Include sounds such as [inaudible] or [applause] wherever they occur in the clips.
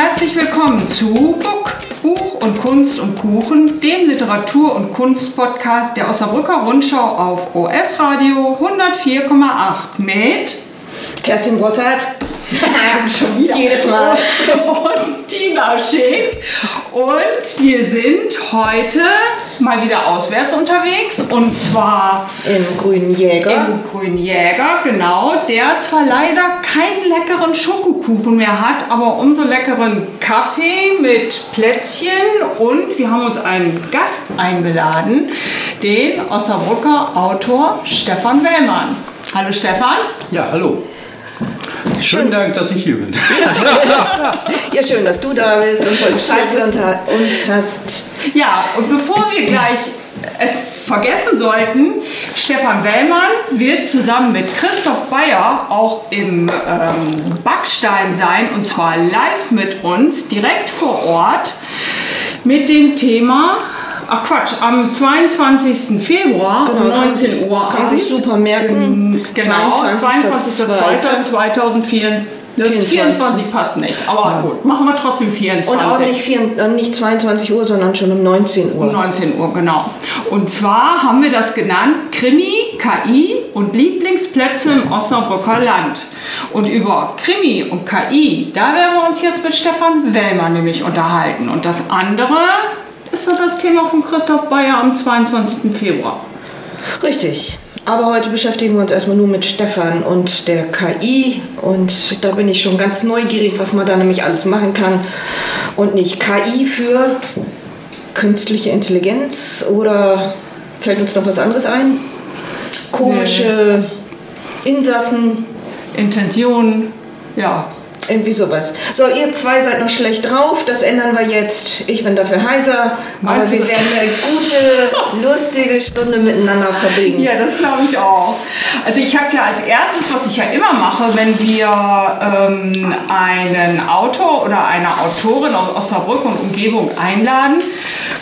herzlich willkommen zu Book, Buch und Kunst und Kuchen, dem Literatur- und Kunstpodcast der Osnabrücker Rundschau auf OS Radio 104,8 mit Kerstin Brossart. [laughs] Schon wieder. Jedes Mal. Und Tina Schick. Und wir sind heute mal wieder auswärts unterwegs und zwar Im Grünen Jäger. im Grünen Jäger, genau, der zwar leider keinen leckeren Schokokuchen mehr hat, aber umso leckeren Kaffee mit Plätzchen und wir haben uns einen Gast eingeladen, den Osnabrücker Autor Stefan Wellmann. Hallo Stefan. Ja, hallo. Schönen Dank, dass ich hier bin. [laughs] Ja, schön, dass du da bist und heute Zeit für uns hast. Ja, und bevor wir gleich es vergessen sollten, Stefan Wellmann wird zusammen mit Christoph Bayer auch im ähm, Backstein sein und zwar live mit uns, direkt vor Ort, mit dem Thema. Ach Quatsch, am 22. Februar um Genau, kann 19 sich- Uhr. kann sich super merken. Genau, 22.02.2024. Das 24. 24 passt nicht, aber gut, machen wir trotzdem 24. Und auch nicht, vier, äh, nicht 22 Uhr, sondern schon um 19 Um Uhr. 19 Uhr, genau. Und zwar haben wir das genannt Krimi, KI und Lieblingsplätze im Osnabrücker Land. Und über Krimi und KI, da werden wir uns jetzt mit Stefan Wellmann nämlich unterhalten. Und das andere ist so das Thema von Christoph Bayer am 22. Februar. Richtig. Aber heute beschäftigen wir uns erstmal nur mit Stefan und der KI. Und da bin ich schon ganz neugierig, was man da nämlich alles machen kann. Und nicht KI für künstliche Intelligenz oder fällt uns noch was anderes ein? Komische Insassen, Intention, ja. Irgendwie sowas. So, ihr zwei seid noch schlecht drauf, das ändern wir jetzt. Ich bin dafür heiser, Meinst aber wir werden eine gute, lustige Stunde miteinander verbringen. Ja, das glaube ich auch. Also ich habe ja als erstes, was ich ja immer mache, wenn wir ähm, einen Autor oder eine Autorin aus Osnabrück und Umgebung einladen,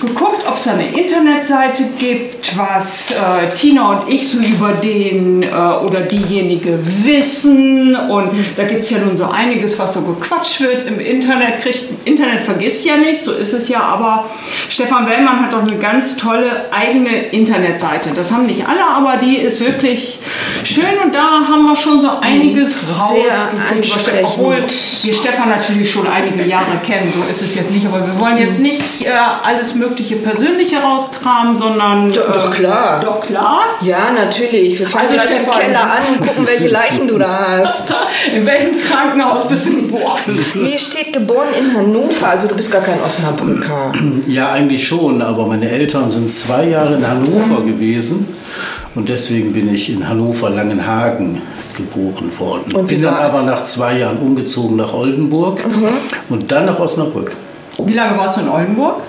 geguckt, ob es da eine Internetseite gibt, was äh, Tina und ich so über den äh, oder diejenige wissen. Und da gibt es ja nun so einiges, was so gequatscht wird im Internet. Kriegt, Internet vergisst ja nichts, so ist es ja. Aber Stefan Wellmann hat doch eine ganz tolle eigene Internetseite. Das haben nicht alle, aber die ist wirklich schön. Und da haben wir schon so einiges rausgekriegt. Obwohl wir Stefan natürlich schon einige Jahre kennen, so ist es jetzt nicht. Aber wir wollen jetzt nicht äh, alles mögliche Persönliche rauskramen, sondern... Doch, doch äh, klar. Doch klar. Ja, natürlich. Wir fangen Also, gleich im Stefan. Keller an und gucken, welche [laughs] Leichen du da hast. In welchem Krankenhaus bist du geboren? Hier steht geboren in Hannover, also du bist gar kein Osnabrücker. [clears throat] Ja, eigentlich schon, aber meine Eltern sind zwei Jahre in Hannover gewesen und deswegen bin ich in Hannover-Langenhagen geboren worden. Und bin dann aber nach zwei Jahren umgezogen nach Oldenburg und dann nach Osnabrück. Wie lange warst du in Oldenburg?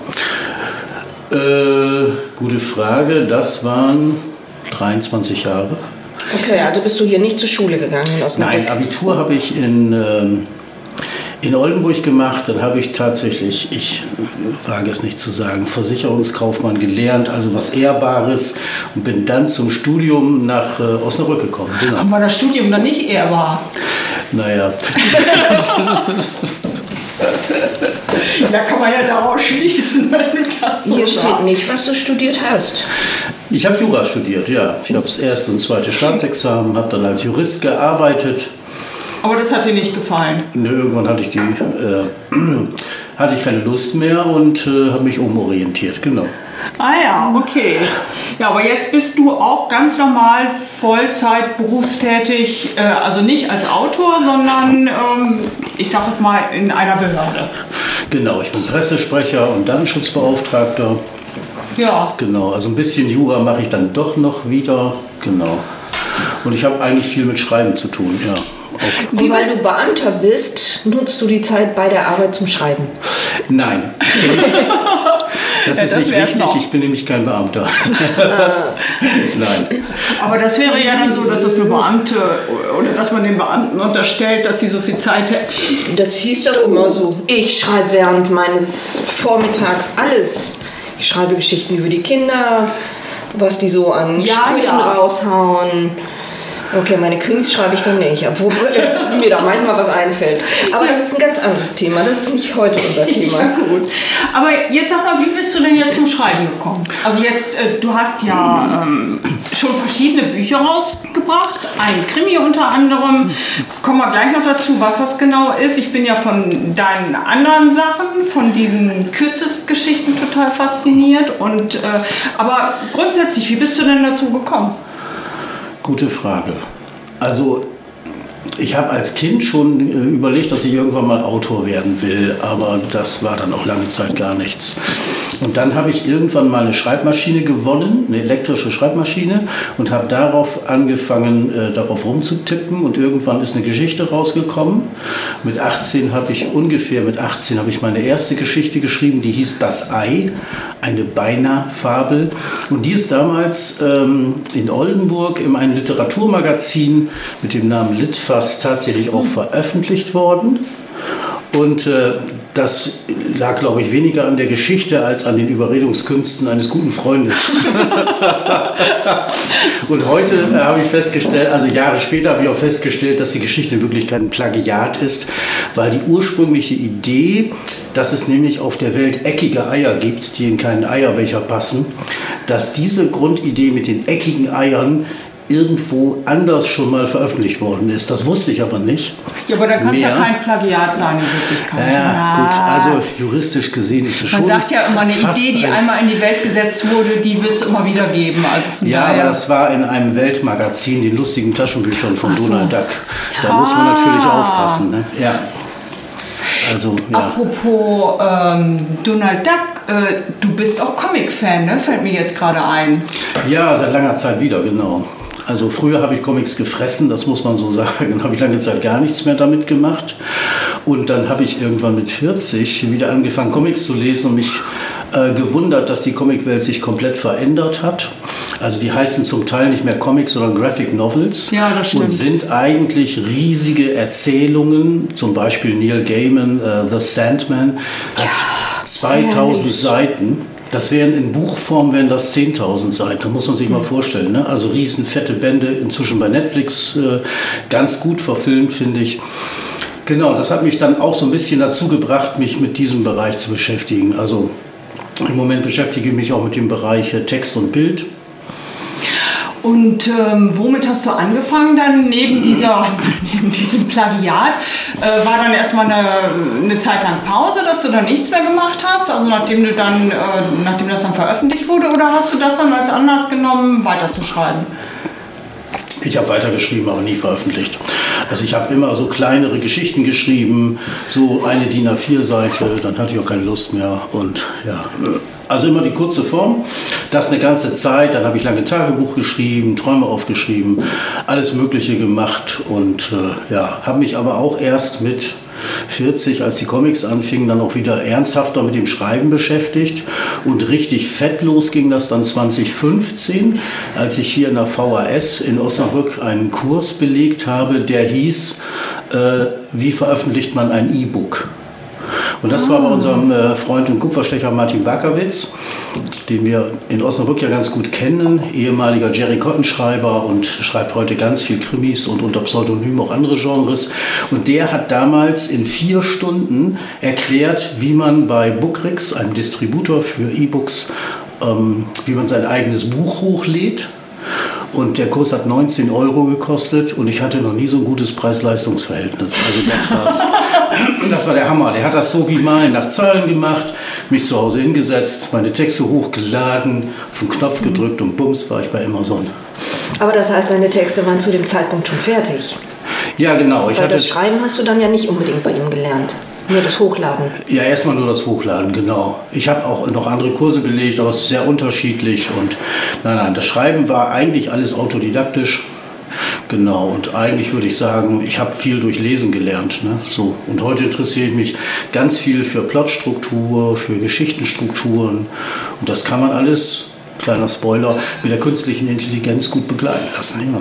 Äh, gute Frage, das waren 23 Jahre. Okay, also bist du hier nicht zur Schule gegangen in Osnabrück? Nein, Abitur habe ich in, ähm, in Oldenburg gemacht. Dann habe ich tatsächlich, ich wage es nicht zu sagen, Versicherungskaufmann gelernt, also was Ehrbares und bin dann zum Studium nach äh, Osnabrück gekommen. Genau. War das Studium dann nicht ehrbar? Naja, [laughs] Da kann man ja daraus schließen, wenn du das so Hier sagst. steht nicht, was du studiert hast. ich habe Jura studiert, ja. Ich habe das erste und zweite Staatsexamen, habe dann als Jurist gearbeitet. Aber das hat dir nicht gefallen. Und irgendwann hatte ich, die, äh, [clears throat] hatte ich keine Lust mehr und äh, habe mich umorientiert, genau. Ah ja, okay. Ja, aber jetzt bist du auch ganz normal Vollzeit berufstätig, äh, also nicht als Autor, sondern ähm, ich sag es mal in einer Behörde. Genau, ich bin Pressesprecher und Datenschutzbeauftragter. Ja. Genau, also ein bisschen Jura mache ich dann doch noch wieder. Genau. Und ich habe eigentlich viel mit Schreiben zu tun, ja. Auch, Und weil du Beamter bist, nutzt du die Zeit bei der Arbeit zum Schreiben. nein. [laughs] Das Ja, ist das nicht richtig, ich bin nämlich kein Beamter. [laughs] Nein. Aber das wäre ja dann so, dass das nur Beamte oder dass man den Beamten unterstellt, dass sie so viel Zeit hätten. Das hieß doch immer so. Ich schreibe während meines Vormittags alles. Ich schreibe Geschichten über die Kinder, was die so an Ja, Sprüchen ja. raushauen. Okay, meine Krimis schreibe ich dann nicht, obwohl [laughs] mir da manchmal was einfällt. Aber das ist ein ganz anderes Thema. Das ist nicht heute unser [laughs] Thema. Ja, gut. Aber jetzt sag mal, wie bist du denn jetzt zum Schreiben gekommen? Also jetzt, äh, du hast ja ähm, schon verschiedene Bücher rausgebracht, ein Krimi unter anderem. Kommen wir gleich noch dazu, was das genau ist. Ich bin ja von deinen anderen Sachen, von diesen Kürzesgeschichten total fasziniert. Und, äh, aber grundsätzlich, wie bist du denn dazu gekommen? Gute Frage. Also ich habe als Kind schon äh, überlegt, dass ich irgendwann mal Autor werden will, aber das war dann auch lange Zeit gar nichts. Und dann habe ich irgendwann mal eine Schreibmaschine gewonnen, eine elektrische Schreibmaschine, und habe darauf angefangen, äh, darauf rumzutippen. Und irgendwann ist eine Geschichte rausgekommen. Mit 18 habe ich ungefähr, mit 18 habe ich meine erste Geschichte geschrieben, die hieß Das Ei, eine Beinahe-Fabel. Und die ist damals ähm, in Oldenburg in einem Literaturmagazin mit dem Namen Litfass tatsächlich auch veröffentlicht worden. Und äh, das lag, glaube ich, weniger an der Geschichte als an den Überredungskünsten eines guten Freundes. [laughs] und heute äh, habe ich festgestellt, also Jahre später habe ich auch festgestellt, dass die Geschichte in Wirklichkeit ein Plagiat ist, weil die ursprüngliche Idee, dass es nämlich auf der Welt eckige Eier gibt, die in keinen Eierbecher passen, dass diese Grundidee mit den eckigen Eiern irgendwo anders schon mal veröffentlicht worden ist. Das wusste ich aber nicht. Ja, aber dann kann es ja kein Plagiat sein in Wirklichkeit. Ja, ja, gut. Also juristisch gesehen ist es schon. Man sagt ja immer, eine Idee, die ein einmal in die Welt gesetzt wurde, die wird es immer wieder geben. Also ja, aber das war in einem Weltmagazin, den lustigen Taschenbüchern von so. Donald Duck. Da ja. muss man natürlich aufpassen. Ne? Ja. Also, ja. Apropos ähm, Donald Duck, äh, du bist auch Comic-Fan, ne? fällt mir jetzt gerade ein. Ja, seit langer Zeit wieder, genau. Also früher habe ich Comics gefressen, das muss man so [laughs] sagen. Dann habe ich lange Zeit gar nichts mehr damit gemacht. Und dann habe ich irgendwann mit 40 wieder angefangen, Comics zu lesen und mich äh, gewundert, dass die Comicwelt sich komplett verändert hat. Also die heißen zum Teil nicht mehr Comics, sondern Graphic Novels. Ja, das stimmt. Und sind eigentlich riesige Erzählungen. Zum Beispiel Neil Gaiman, uh, The Sandman, hat ja, 2000 herrlich. Seiten. Das wären in Buchform wären das 10.000 Seiten. Da muss man sich mal vorstellen. Ne? Also riesen fette Bände, inzwischen bei Netflix äh, ganz gut verfilmt, finde ich. Genau, das hat mich dann auch so ein bisschen dazu gebracht, mich mit diesem Bereich zu beschäftigen. Also im Moment beschäftige ich mich auch mit dem Bereich äh, Text und Bild. Und ähm, womit hast du angefangen dann neben, dieser, [laughs] neben diesem Plagiat? Äh, war dann erstmal eine, eine Zeit lang Pause, dass du dann nichts mehr gemacht hast? Also nachdem du dann, äh, nachdem das dann veröffentlicht wurde, oder hast du das dann als Anlass genommen, weiterzuschreiben? Ich habe weitergeschrieben, aber nie veröffentlicht. Also ich habe immer so kleinere Geschichten geschrieben, so eine DIN A4-Seite, dann hatte ich auch keine Lust mehr und ja. Also immer die kurze Form. Das eine ganze Zeit. Dann habe ich lange Tagebuch geschrieben, Träume aufgeschrieben, alles Mögliche gemacht und äh, ja, habe mich aber auch erst mit 40, als die Comics anfingen, dann auch wieder ernsthafter mit dem Schreiben beschäftigt. Und richtig fettlos ging das dann 2015, als ich hier in der VHS in Osnabrück einen Kurs belegt habe, der hieß, äh, wie veröffentlicht man ein E-Book? Und das war bei unserem äh, Freund und Kupferstecher Martin Bakowitz, den wir in Osnabrück ja ganz gut kennen, ehemaliger Jerry Cotton-Schreiber und schreibt heute ganz viel Krimis und unter Pseudonym auch andere Genres. Und der hat damals in vier Stunden erklärt, wie man bei Bookrix, einem Distributor für E-Books, ähm, wie man sein eigenes Buch hochlädt und der Kurs hat 19 Euro gekostet und ich hatte noch nie so ein gutes Preis-Leistungs-Verhältnis. Also das war, [laughs] das war der Hammer. Der hat das so wie malen nach Zahlen gemacht, mich zu Hause hingesetzt, meine Texte hochgeladen, auf den Knopf gedrückt und bums war ich bei Amazon. Aber das heißt, deine Texte waren zu dem Zeitpunkt schon fertig? Ja, genau. Weil das Schreiben hast du dann ja nicht unbedingt bei ihm gelernt. Nur das Hochladen? Ja, erstmal nur das Hochladen, genau. Ich habe auch noch andere Kurse belegt, aber es ist sehr unterschiedlich. Und nein, nein, das Schreiben war eigentlich alles autodidaktisch. Genau, und eigentlich würde ich sagen, ich habe viel durch Lesen gelernt. Ne? So. Und heute interessiere ich mich ganz viel für Plotstruktur, für Geschichtenstrukturen. Und das kann man alles, kleiner Spoiler, mit der künstlichen Intelligenz gut begleiten lassen. Ja.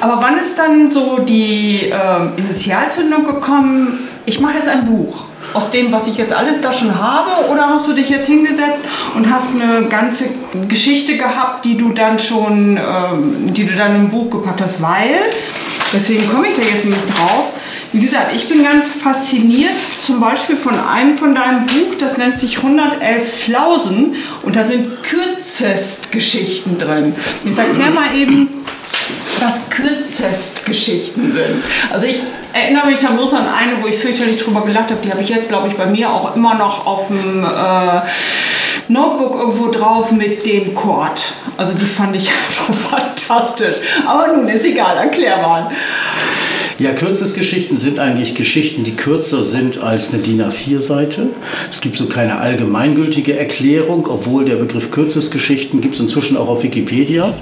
Aber wann ist dann so die äh, Initialzündung gekommen, ich mache jetzt ein Buch? Aus dem, was ich jetzt alles da schon habe? Oder hast du dich jetzt hingesetzt und hast eine ganze Geschichte gehabt, die du dann schon, ähm, die du dann im Buch gepackt hast? Weil, deswegen komme ich da jetzt nicht drauf, wie gesagt, ich bin ganz fasziniert zum Beispiel von einem von deinem Buch, das nennt sich 111 Flausen und da sind Kürzestgeschichten drin. Ich erkläre mal eben, was Kürzestgeschichten sind. Also ich erinnere mich dann bloß an eine, wo ich fürchterlich drüber gelacht habe. Die habe ich jetzt, glaube ich, bei mir auch immer noch auf dem äh, Notebook irgendwo drauf mit dem Chord. Also die fand ich [laughs] einfach fantastisch. Aber nun ist egal, erklär mal. Ja, Kürzesgeschichten sind eigentlich Geschichten, die kürzer sind als eine DIN A4-Seite. Es gibt so keine allgemeingültige Erklärung, obwohl der Begriff Kürzesgeschichten gibt es inzwischen auch auf Wikipedia.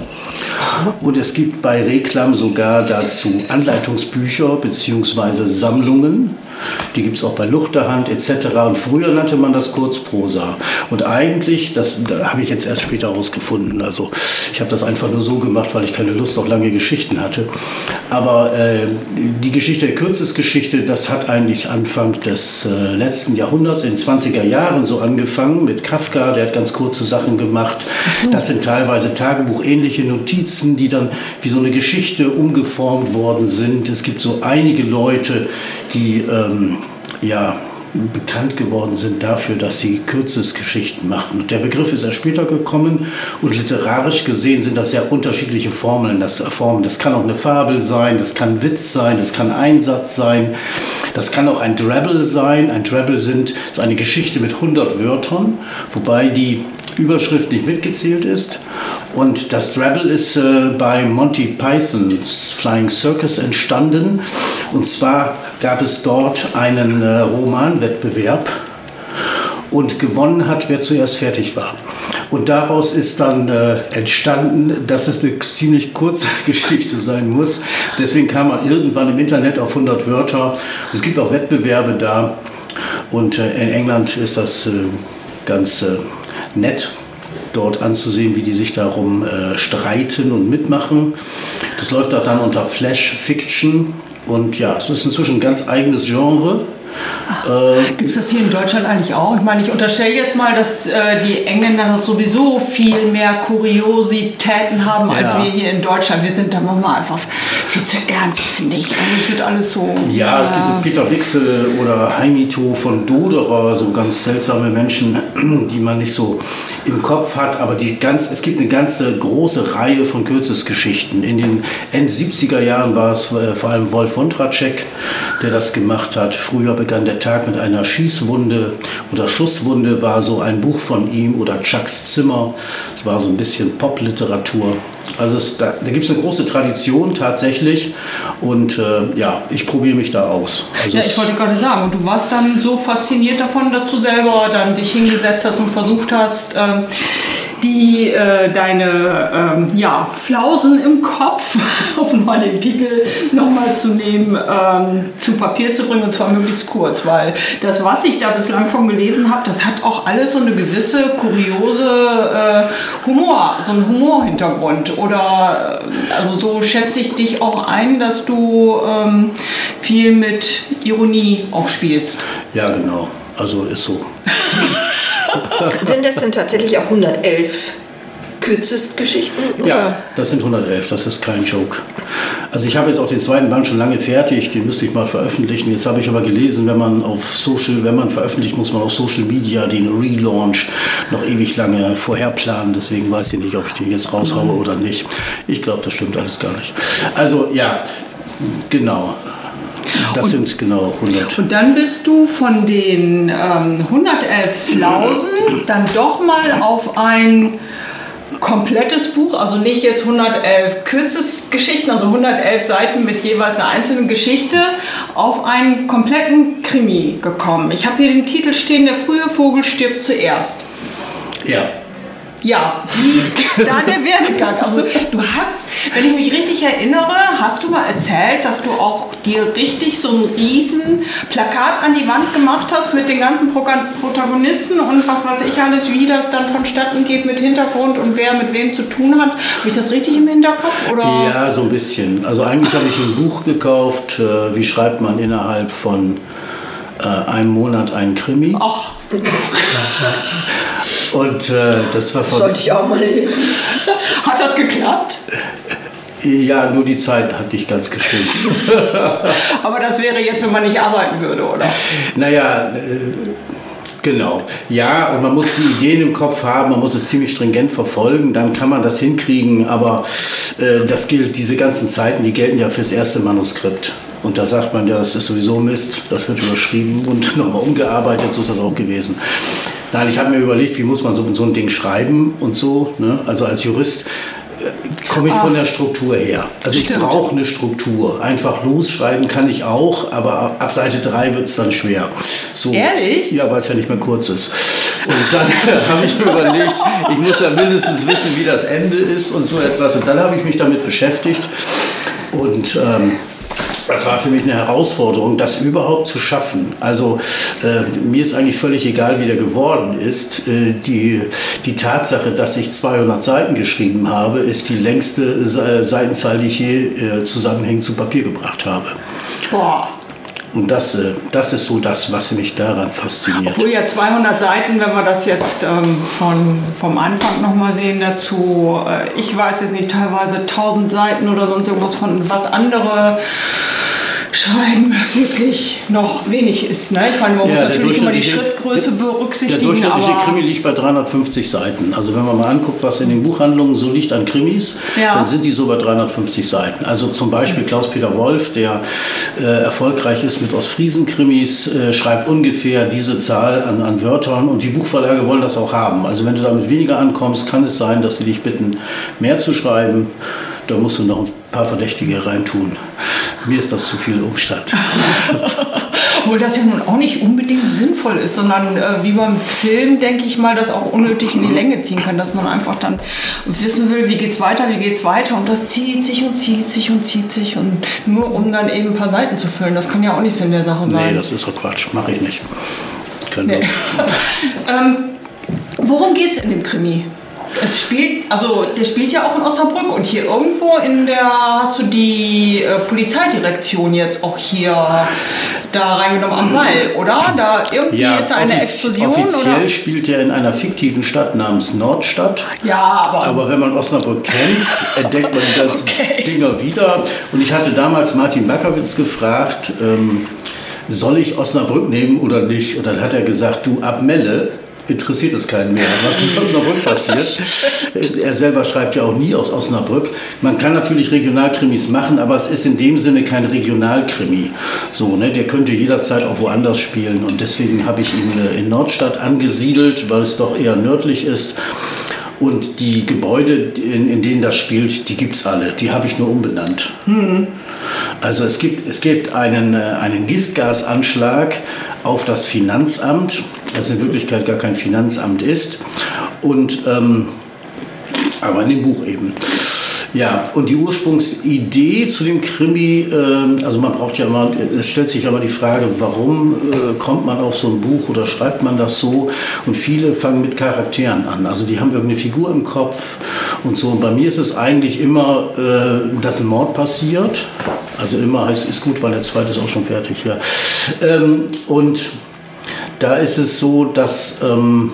Und es gibt bei Reklam sogar dazu Anleitungsbücher bzw. Sammlungen. Die gibt es auch bei Luchterhand etc. Und früher nannte man das Kurzprosa. Und eigentlich, das da habe ich jetzt erst später herausgefunden. Also ich habe das einfach nur so gemacht, weil ich keine Lust auf lange Geschichten hatte. Aber äh, die Geschichte der Kürzesgeschichte, das hat eigentlich Anfang des äh, letzten Jahrhunderts, in den 20er Jahren so angefangen mit Kafka, der hat ganz kurze Sachen gemacht. Das sind teilweise tagebuchähnliche Notizen, die dann wie so eine Geschichte umgeformt worden sind. Es gibt so einige Leute, die ähm, ja, bekannt geworden sind dafür, dass sie Kürzesgeschichten machen. Und der Begriff ist erst später gekommen und literarisch gesehen sind das sehr unterschiedliche Formeln. Das, Formen. das kann auch eine Fabel sein, das kann Witz sein, das kann Einsatz sein, das kann auch ein Drabble sein. Ein Drabble sind, ist eine Geschichte mit 100 Wörtern, wobei die Überschrift nicht mitgezählt ist. Und das Drabble ist äh, bei Monty Pythons Flying Circus entstanden. Und zwar gab es dort einen äh, Romanwettbewerb und gewonnen hat, wer zuerst fertig war. Und daraus ist dann äh, entstanden, dass es eine ziemlich kurze [laughs] Geschichte sein muss. Deswegen kam man irgendwann im Internet auf 100 Wörter. Es gibt auch Wettbewerbe da. Und äh, in England ist das äh, ganz äh, nett dort anzusehen, wie die sich darum äh, streiten und mitmachen. Das läuft auch dann unter Flash Fiction und ja, es ist inzwischen ein ganz eigenes Genre. Äh, Gibt es das hier in Deutschland eigentlich auch? Ich meine, ich unterstelle jetzt mal, dass äh, die Engländer sowieso viel mehr Kuriositäten haben ja. als wir hier in Deutschland. Wir sind da manchmal einfach viel zu ernst, finde ich. Also es wird alles so. Ja, äh, es gibt so Peter Wixel oder Heimito von Doderer, so ganz seltsame Menschen, [clears throat] die man nicht so im Kopf hat, aber die ganz, es gibt eine ganze große Reihe von Kürzesgeschichten. In den End 70er Jahren war es äh, vor allem Wolf Wondracek, der das gemacht hat. Früher begann der Tag mit einer Schießwunde oder Schusswunde war so ein Buch von ihm oder Chucks Zimmer. Es war so ein bisschen Popliteratur. Also es, da, da gibt es eine große Tradition tatsächlich und äh, ja, ich probiere mich da aus. Also ja, ich wollte gerade sagen, und du warst dann so fasziniert davon, dass du selber dann dich hingesetzt hast und versucht hast, äh, die äh, deine ähm, ja, Flausen im Kopf, [laughs] um mal den Titel nochmal zu nehmen, ähm, zu Papier zu bringen und zwar möglichst kurz, weil das, was ich da bislang von gelesen habe, das hat auch alles so eine gewisse kuriose äh, Humor, so einen Humorhintergrund. Oder äh, also so schätze ich dich auch ein, dass du ähm, viel mit Ironie auch spielst. Ja, genau. Also ist so. [laughs] [laughs] Sind das denn tatsächlich auch 111 Kürzestgeschichten? Ja, das sind 111, das ist kein Joke. Also ich habe jetzt auch den zweiten Band schon lange fertig, den müsste ich mal veröffentlichen. Jetzt habe ich aber gelesen, wenn man auf Social, wenn man veröffentlicht, muss man auf Social Media den Relaunch noch ewig lange vorher planen. Deswegen weiß ich nicht, ob ich den jetzt raushaue oder nicht. Ich glaube, das stimmt alles gar nicht. Also ja, genau. Das sind genau 100. Und dann bist du von den ähm, 111 Flausen dann doch mal auf ein komplettes Buch, also nicht jetzt 111 Kürzesgeschichten, also 111 Seiten mit jeweils einer einzelnen Geschichte, auf einen kompletten Krimi gekommen. Ich habe hier den Titel stehen, der frühe Vogel stirbt zuerst. Ja. Ja, wie ist da der Werdegang? Also du hast, wenn ich mich richtig erinnere, hast du mal erzählt, dass du auch dir richtig so ein riesen Plakat an die Wand gemacht hast mit den ganzen Protagonisten und was weiß ich alles, wie das dann vonstatten geht mit Hintergrund und wer mit wem zu tun hat. Habe ich das richtig im Hinterkopf? Oder? Ja, so ein bisschen. Also eigentlich habe ich ein Buch gekauft, äh, wie schreibt man innerhalb von äh, einen Monat einen Krimi. Ach, [laughs] Und äh, das war von, Sollte ich auch mal lesen. [laughs] hat das geklappt? ja, nur die Zeit hat nicht ganz gestimmt. [laughs] Aber das wäre jetzt, wenn man nicht arbeiten würde, oder? naja, äh, genau. Ja, und man muss die Ideen im Kopf haben, man muss es ziemlich stringent verfolgen, dann kann man das hinkriegen, aber äh, das gilt, diese ganzen Zeiten, die gelten ja fürs erste Manuskript. Und da sagt man ja, das ist sowieso Mist, das wird überschrieben und nochmal umgearbeitet, so ist das auch gewesen. Nein, ich habe mir überlegt, wie muss man so, so ein Ding schreiben und so. Ne? Also als Jurist äh, komme ich von der Struktur her. Also ich Stimmt. brauche eine Struktur. Einfach losschreiben kann ich auch, aber ab Seite 3 wird es dann schwer. So. Ehrlich? Ja, weil es ja nicht mehr kurz ist. Und dann [laughs] habe ich mir überlegt, ich muss ja mindestens wissen, wie das Ende ist und so etwas. Und dann habe ich mich damit beschäftigt. Und ähm, das war für mich eine Herausforderung, das überhaupt zu schaffen. Also äh, mir ist eigentlich völlig egal, wie der geworden ist. Äh, die, die Tatsache, dass ich 200 Seiten geschrieben habe, ist die längste Se- Seitenzahl, die ich je äh, zusammenhängend zu Papier gebracht habe. Boah. Und das, äh, das ist so das, was mich daran fasziniert. Obwohl ja 200 Seiten, wenn wir das jetzt ähm, von, vom Anfang nochmal sehen dazu, äh, ich weiß jetzt nicht, teilweise 1000 Seiten oder sonst irgendwas von was andere schreiben wirklich noch wenig ist. Ne? Ich meine, man muss Ja, der natürlich immer die durchschnittliche- Schriftgröße Der berücksichtigen, durchschnittliche aber Krimi liegt bei 350 Seiten. Also wenn man mal anguckt, was in den Buchhandlungen so liegt an Krimis, Ja. dann sind die so bei 350 Seiten. Also zum Beispiel Klaus-Peter Wolf, der äh, erfolgreich ist mit Ostfriesen-Krimis, äh, schreibt ungefähr diese Zahl an, an Wörtern und die Buchverlage wollen das auch haben. Also wenn du damit weniger ankommst, kann es sein, dass sie dich bitten, mehr zu schreiben. Da musst du noch ein paar Verdächtige reintun. Mir ist das zu viel Umstand. [laughs] obwohl das ja nun auch nicht unbedingt sinnvoll ist, sondern äh, wie beim Film, denke ich mal, das auch unnötig in die Länge ziehen kann, dass man einfach dann wissen will, wie geht's weiter, wie geht's weiter und das zieht sich und zieht sich und zieht sich und nur um dann eben ein paar Seiten zu füllen, das kann ja auch nicht Sinn der Sache Nee, sein. das ist doch Quatsch. Mache ich nicht. Können Nee. [laughs] ähm, worum geht's in dem Krimi? Es spielt, also der spielt ja auch in Osnabrück und hier irgendwo in der hast du die äh, Polizeidirektion jetzt auch hier da reingenommen am Wall, oder? Da irgendwie ist da eine offiz- Explosion offiziell oder? spielt er in einer fiktiven Stadt namens Nordstadt. Ja, aber, Aber wenn man Osnabrück kennt, [laughs] entdeckt man ganzen Okay. Dinger wieder. Und ich hatte damals Martin Bakowitz gefragt, ähm, soll ich Osnabrück nehmen oder nicht? Und dann hat er gesagt, du ab Melle interessiert es keinen mehr, was in Osnabrück passiert. [laughs] er selber schreibt ja auch nie aus Osnabrück. Man kann natürlich Regionalkrimis machen, aber es ist in dem Sinne kein Regionalkrimi. So, ne? Der könnte jederzeit auch woanders spielen. Und deswegen habe ich ihn äh, in Nordstadt angesiedelt, weil es doch eher nördlich ist. Und die Gebäude, in, in denen das spielt, die gibt es alle. Die habe ich nur umbenannt. Also es gibt, es gibt einen, äh, einen Giftgasanschlag auf das Finanzamt, das in Wirklichkeit gar kein Finanzamt ist. Und, ähm, aber in dem Buch eben. Ja, und die Ursprungsidee zu dem Krimi, äh, also man braucht ja immer, es stellt sich aber die Frage, warum äh, kommt man auf so ein Buch oder schreibt man das so? Und viele fangen mit Charakteren an. Also die haben irgendeine Figur im Kopf und so. Und bei mir ist es eigentlich immer, äh, dass ein Mord passiert. Also immer heißt, ist gut, weil der zweite ist auch schon fertig, ja. Ähm, und da ist es so, dass, ähm,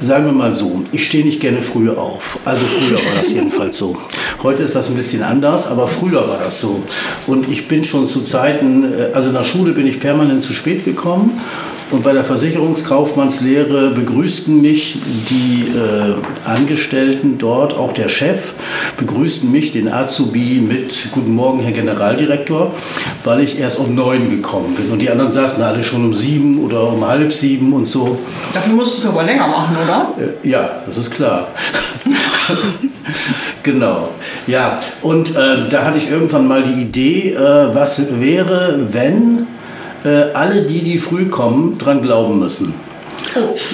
sagen wir mal so, ich stehe nicht gerne früher auf. Also früher war das jedenfalls so. Heute ist das ein bisschen anders, aber früher war das so. Und ich bin schon zu Zeiten, äh, also der Schule bin ich permanent zu spät gekommen. Und bei der Versicherungskaufmannslehre begrüßten mich die äh, Angestellten dort, auch der Chef, begrüßten mich, den Azubi, mit Guten Morgen, Herr Generaldirektor, weil ich erst um neun gekommen bin. Und die anderen saßen alle schon um sieben oder um halb sieben und so. dafür musstest du aber länger machen, oder? Äh, Ja, das ist klar. [laughs] genau. Ja, und äh, da hatte ich irgendwann mal die Idee, äh, was wäre, wenn äh, alle die, die früh kommen, dran glauben müssen.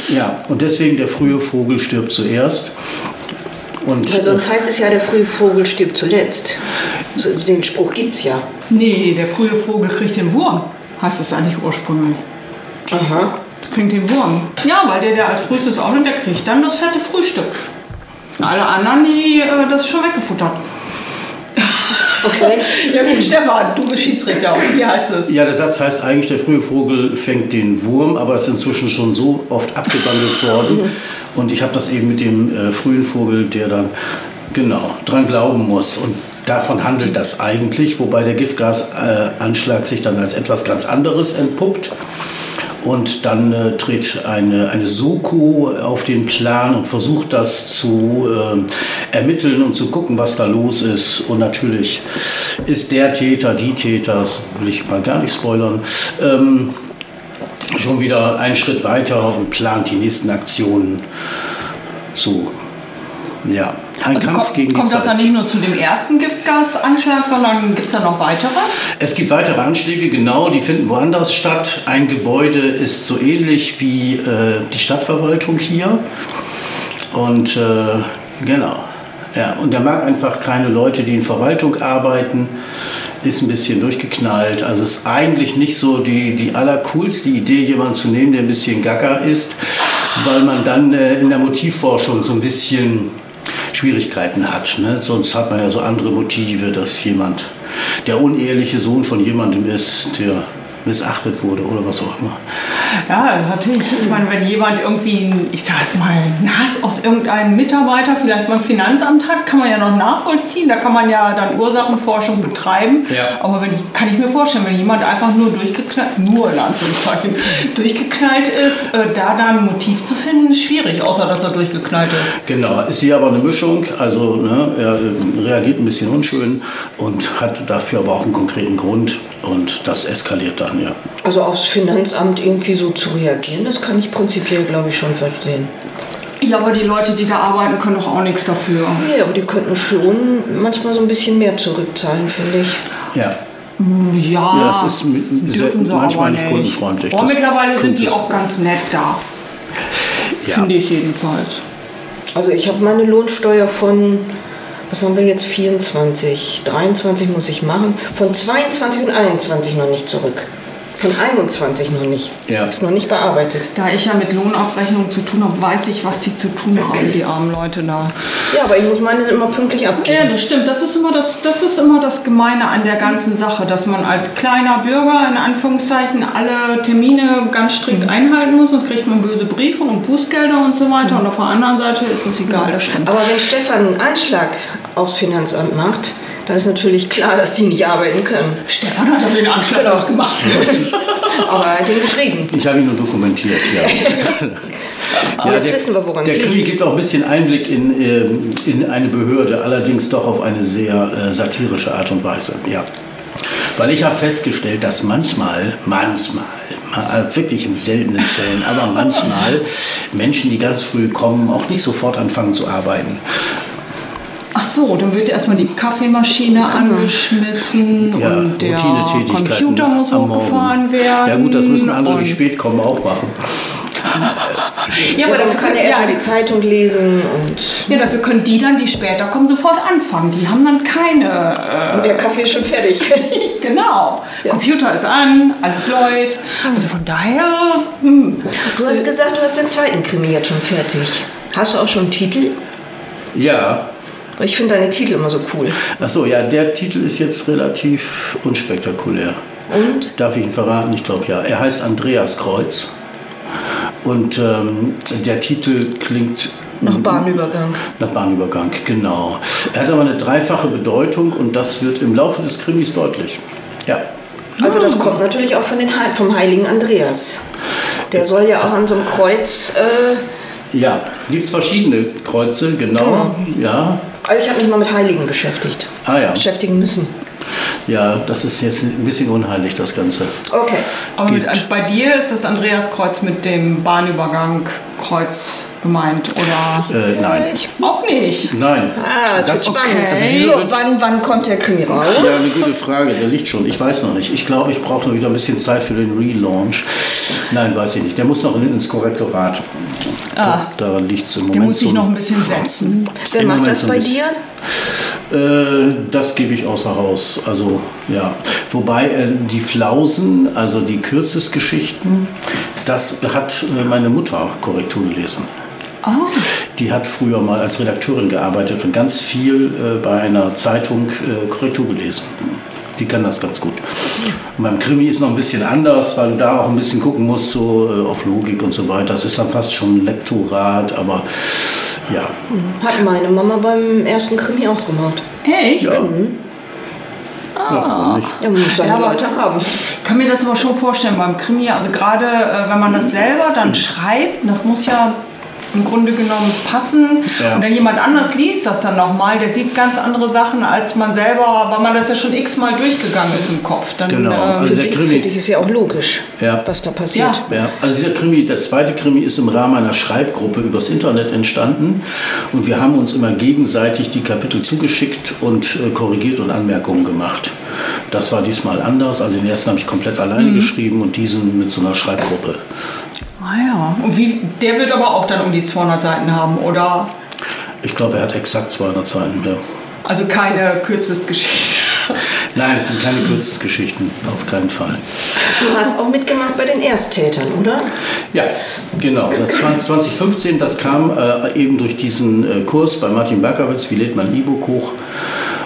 Ja, und deswegen der frühe Vogel stirbt zuerst. Und Weil sonst heißt es ja, der frühe Vogel stirbt zuletzt. So, den Spruch gibt's ja. Nee, der frühe Vogel kriegt den Wurm, heißt es eigentlich ursprünglich. Aha. Kriegt den Wurm. Ja, weil der, der als frühestes aufnimmt, der kriegt dann das fette Frühstück. Alle anderen, die, äh, das ist schon weggefuttert. Okay. [laughs] Ja gut, Stefan, du bist Schiedsrichter. Wie heißt es? Ja, der Satz heißt eigentlich, der frühe Vogel fängt den Wurm, aber es ist inzwischen schon so oft abgewandelt worden. Und ich habe das eben mit dem äh, frühen Vogel, der dann genau dran glauben muss. Und davon handelt das eigentlich, wobei der Giftgasanschlag sich dann als etwas ganz anderes entpuppt. Und dann äh, tritt eine, eine Soko auf den Plan und versucht das zu äh, ermitteln und zu gucken, was da los ist. Und natürlich ist der Täter, die Täter, das will ich mal gar nicht spoilern, ähm, schon wieder einen Schritt weiter und plant die nächsten Aktionen. So, ja. Ein Also Kampf kommt, gegen die kommt das Zeit. dann nicht nur zu dem ersten Giftgasanschlag, sondern gibt es da noch weitere? Es gibt weitere Anschläge, genau, die finden woanders statt. Ein Gebäude ist so ähnlich wie äh, die Stadtverwaltung hier. Und äh, genau. Ja, und da mag einfach keine Leute, die in Verwaltung arbeiten. Ist ein bisschen durchgeknallt. Also es ist eigentlich nicht so die, die allercoolste Idee, jemanden zu nehmen, der ein bisschen gaga ist, weil man dann äh, in der Motivforschung so ein bisschen Schwierigkeiten hat. Ne? Sonst hat man ja so andere Motive, dass jemand der uneheliche Sohn von jemandem ist, der missachtet wurde oder was auch immer. Ja, natürlich. Ich meine, wenn jemand irgendwie, ich sag es mal, einen Hass aus irgendeinem Mitarbeiter vielleicht beim Finanzamt hat, kann man ja noch nachvollziehen. Da kann man ja dann Ursachenforschung betreiben. Ja. Aber wenn ich, kann ich mir vorstellen, wenn jemand einfach nur durchgeknallt, nur in Anführungszeichen, durchgeknallt ist, äh, da dann ein Motiv zu finden, ist schwierig, außer dass er durchgeknallt ist. Genau, ist hier aber eine Mischung. Also ne, er äh, reagiert ein bisschen unschön und hat dafür aber auch einen konkreten Grund. Und das eskaliert dann, ja. Also aufs Finanzamt irgendwie so zu reagieren, das kann ich prinzipiell, glaube ich, schon verstehen. Ja, aber die Leute, die da arbeiten, können doch auch nichts dafür. Nee, aber die könnten schon manchmal so ein bisschen mehr zurückzahlen, finde ich. Ja, Ja, Ja, es ist sie manchmal nicht kundenfreundlich. Aber Das mittlerweile sind die auch ganz nett da. ja. Finde ich jedenfalls. Also ich habe meine Lohnsteuer von, was haben wir jetzt, 24, 23 muss ich machen, von 22 und 21 noch nicht zurück. Von 21 noch nicht. Ja. Ist noch nicht bearbeitet. Da ich ja mit Lohnabrechnung zu tun habe, weiß ich, was die zu tun haben, die armen Leute da. Ja, aber ich muss meine immer pünktlich Ja, abgeben. das stimmt. Das ist immer das, das ist immer das Gemeine an der ganzen Sache, dass man als kleiner Bürger in Anführungszeichen alle Termine ganz strikt einhalten muss. Sonst kriegt man böse Briefe und Bußgelder und so weiter. Und auf der anderen Seite ist es egal, das stimmt. Aber wenn Stefan einen Anschlag aufs Finanzamt macht, dann ist natürlich klar, dass die nicht arbeiten können. Stefan hat doch den Anschlag Genau. auch gemacht. [laughs] Aber er hat den geschrieben. Ich habe ihn nur dokumentiert, ja. [laughs] Aber jetzt wissen wir, woran Der es Krimi liegt. gibt auch ein bisschen Einblick in, ähm, in eine Behörde, allerdings doch auf eine sehr äh, satirische Art und Weise, ja. Weil ich habe festgestellt, dass manchmal, manchmal, mal, äh, wirklich in seltenen Fällen, aber manchmal [laughs] Menschen, die ganz früh kommen, auch nicht sofort anfangen zu arbeiten. Ach so, dann wird erstmal die Kaffeemaschine angeschmissen Ja, und der Computer muss hochgefahren werden. Ja gut, das müssen andere, die spät kommen, auch machen. Ja, Aber dafür kann können, er erstmal ja, die Zeitung lesen und, ja, dafür können die dann, die später kommen, sofort anfangen. Die haben dann keine. und der Kaffee ist schon fertig. Äh, [laughs] genau. Computer ist an, alles läuft. Also von daher. Hm. Du hast gesagt, du hast den zweiten Krimi jetzt schon fertig. Hast du auch schon einen Titel? Ja, Ich finde deine Titel immer so cool. Achso, ja, der Titel ist jetzt relativ unspektakulär. Und? Darf ich ihn verraten? Ich glaube ja. Er heißt Andreas Kreuz. Und ähm, der Titel klingt Nach Bahnübergang. nach Bahnübergang, genau. Er hat aber eine dreifache Bedeutung und das wird im Laufe des Krimis deutlich. Ja. Also das kommt natürlich auch von den, vom heiligen Andreas. Der soll ja auch an so einem Kreuz... Äh, Ja, gibt es verschiedene Kreuze, genau. Ja. Also ich habe mich mal mit Heiligen beschäftigt. Ah ja. Beschäftigen müssen. Ja, das ist jetzt ein bisschen unheilig, das Ganze. Okay. Aber mit, bei dir ist das Andreaskreuz mit dem Bahnübergang Kreuz gemeint, oder? Äh, nein. Ich, Auch nicht. Nein. ah, das, Das- wird spannend. okay. Also so, wann, wann kommt der Krimi raus? Ja, eine gute Frage. Der liegt schon. Ich weiß noch nicht. Ich glaube, ich brauche noch wieder ein bisschen Zeit für den Relaunch. Nein, weiß ich nicht. Der muss noch in- ins Korrektorat. Da, daran liegt es im Der Moment. muss sich noch ein bisschen setzen. Wer im macht Moment das bei dir? Äh, das gebe ich außer Haus. Also, ja. Wobei äh, die Flausen, also die Kürzesgeschichten, das hat äh, meine Mutter Korrektur gelesen. Oh. Die hat früher mal als Redakteurin gearbeitet und ganz viel äh, bei einer Zeitung Korrektur gelesen. Die kann das ganz gut. Und beim Krimi ist noch ein bisschen anders, weil du da auch ein bisschen gucken musst, so äh, auf Logik und so weiter. Das ist dann fast schon ein Lektorat, aber ja. Hat meine Mama beim ersten Krimi auch gemacht. Echt? Ja. Warum nicht? Ja, man muss seine Ja, aber- Leute haben. Ich kann mir das aber schon vorstellen beim Krimi. Also gerade äh, wenn man das selber dann schreibt, das muss ja im Grunde genommen passen. Ja. Und dann jemand anders liest das dann nochmal, der sieht ganz andere Sachen als man selber, weil man das ja schon x-mal durchgegangen ist im Kopf. Dann, Genau. ähm, Also der Krimi- für dich ist ja auch logisch, Ja. was da passiert. Ja. Ja, also dieser Krimi, der zweite Krimi ist im Rahmen einer Schreibgruppe übers Internet entstanden und wir haben uns immer gegenseitig die Kapitel zugeschickt und äh, korrigiert und Anmerkungen gemacht. Das war diesmal anders. Also den ersten habe ich komplett alleine geschrieben und diesen mit so einer Schreibgruppe. Ah ja. Und wie, der wird aber auch dann um die 200 Seiten haben, oder? Ich glaube, er hat exakt 200 Seiten. Ja. Also keine Kürzestgeschichte. [laughs] Nein, es sind keine Kurzgeschichten, auf keinen Fall. Du hast auch mitgemacht bei den Ersttätern, oder? Ja, genau. Seit 20- 2015, das kam äh, eben durch diesen äh, Kurs bei Martin Berkowitz, wie lädt man ein E-Book hoch.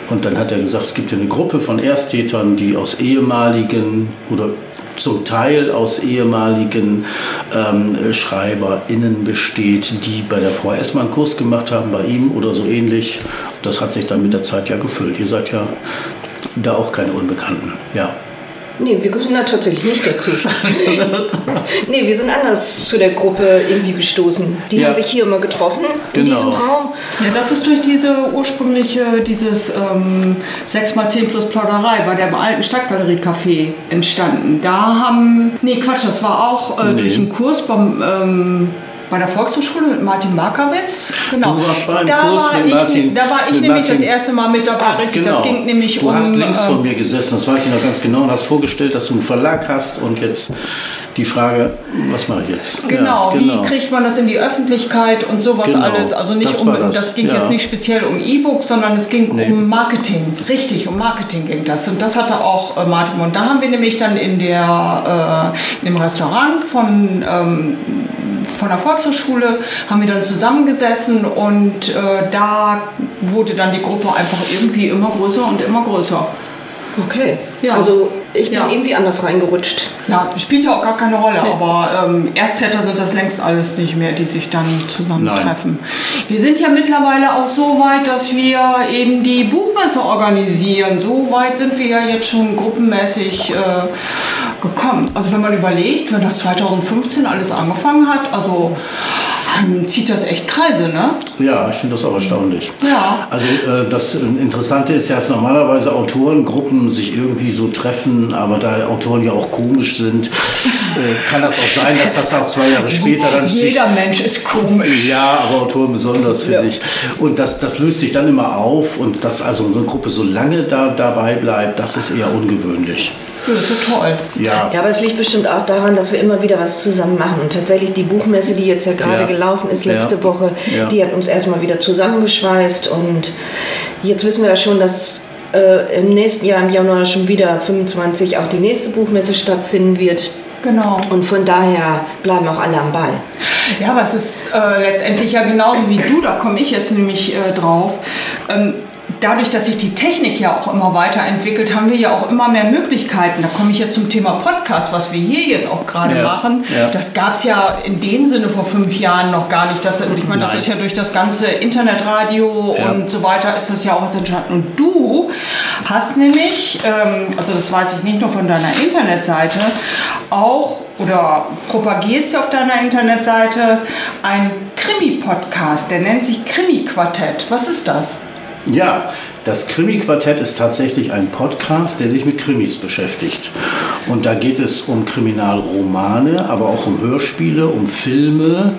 Und dann hat er gesagt, es gibt ja eine Gruppe von Ersttätern, die aus ehemaligen oder zum Teil aus ehemaligen ähm, SchreiberInnen besteht, die bei der mal einen Kurs gemacht haben, bei ihm oder so ähnlich. Das hat sich dann mit der Zeit ja gefüllt. Ihr seid ja da auch keine Unbekannten. Ja. Nee, wir gehören da tatsächlich nicht dazu. [laughs] nee, wir sind anders zu der Gruppe irgendwie gestoßen. Die Ja. haben sich hier immer getroffen, in Genau. diesem Raum. Ja, das ist durch diese ursprüngliche, dieses ähm, 6x10 plus Plauderei bei der alten Stadtgalerie-Café entstanden. Da haben, nee Quatsch, das war auch äh, Nee. durch einen Kurs beim, ähm, bei der Volkshochschule mit Martin Markowitz. Genau. Du warst bei einem da Kurs war mit ich, Martin- Da war ich nämlich Martin- das erste Mal mit dabei. richtig. Das ging nämlich du um... hast links äh, von mir gesessen, das weiß ich noch ganz genau, und hast vorgestellt, dass du einen Verlag hast und jetzt die Frage, was mache ich jetzt? Genau, Ja, wie kriegt man das in die Öffentlichkeit und sowas Genau, alles. Also nicht das um, das. das, ging ja. jetzt nicht speziell um E-Books, sondern es ging Nee. um Marketing. Richtig, um Marketing ging das. Und das hatte auch äh, Martin. Und da haben wir nämlich dann in der äh, in dem Restaurant von ähm, von der Volkshochschule haben wir dann zusammengesessen und äh, da wurde dann die Gruppe einfach irgendwie immer größer und immer größer. Okay. Ja. Also ich bin Ja. irgendwie anders reingerutscht. Ja, spielt ja auch gar keine Rolle, aber ähm, Ersttäter sind das längst alles nicht mehr, die sich dann zusammentreffen. Wir sind ja mittlerweile auch so weit, dass wir eben die Buchmesse organisieren. So weit sind wir ja jetzt schon gruppenmäßig äh, gekommen. Also wenn man überlegt, wenn das 2015 alles angefangen hat, also zieht das echt Kreise, ne? Ja, ich finde das auch erstaunlich. Ja. Also äh, das Interessante ist ja, dass normalerweise Autorengruppen sich irgendwie so treffen, aber da Autoren ja auch komisch sind, äh, kann das auch sein, dass das auch zwei Jahre [laughs] später dann sich Jeder Mensch ist komisch. Ja, aber Autoren besonders, finde Ja. ich. Und das, das löst sich dann immer auf und dass also so eine Gruppe so lange da, dabei bleibt, das ist eher ungewöhnlich. Ja, das ist ja toll. Ja, Ja, aber es liegt bestimmt auch daran, dass wir immer wieder was zusammen machen. Und tatsächlich die Buchmesse, die jetzt ja gerade Ja. gelaufen ist, letzte Ja. Woche, Ja. die hat uns erstmal wieder zusammengeschweißt. Und jetzt wissen wir ja schon, dass äh, im nächsten Jahr, im Januar schon wieder 25 auch die nächste Buchmesse stattfinden wird. Genau. Und von daher bleiben auch alle am Ball. Ja, aber es ist äh, letztendlich ja genauso wie du, da komme ich jetzt nämlich äh, drauf. Ähm, dadurch, dass sich die Technik ja auch immer weiterentwickelt, haben wir ja auch immer mehr Möglichkeiten. Da komme ich jetzt zum Thema Podcast, was wir hier jetzt auch gerade Ja, machen. ja. Das gab es ja in dem Sinne vor fünf Jahren noch gar nicht. Das, ich meine, das ist ja durch das ganze Internetradio Ja. und so weiter ist das ja auch was entstanden. Und du hast nämlich, ähm, also das weiß ich nicht nur von deiner Internetseite, auch oder propagierst ja auf deiner Internetseite einen Krimi-Podcast, der nennt sich Krimi-Quartett. Was ist das? Ja das Krimi-Quartett ist tatsächlich ein Podcast, der sich mit Krimis beschäftigt. Und da geht es um Kriminalromane, aber auch um Hörspiele, um Filme,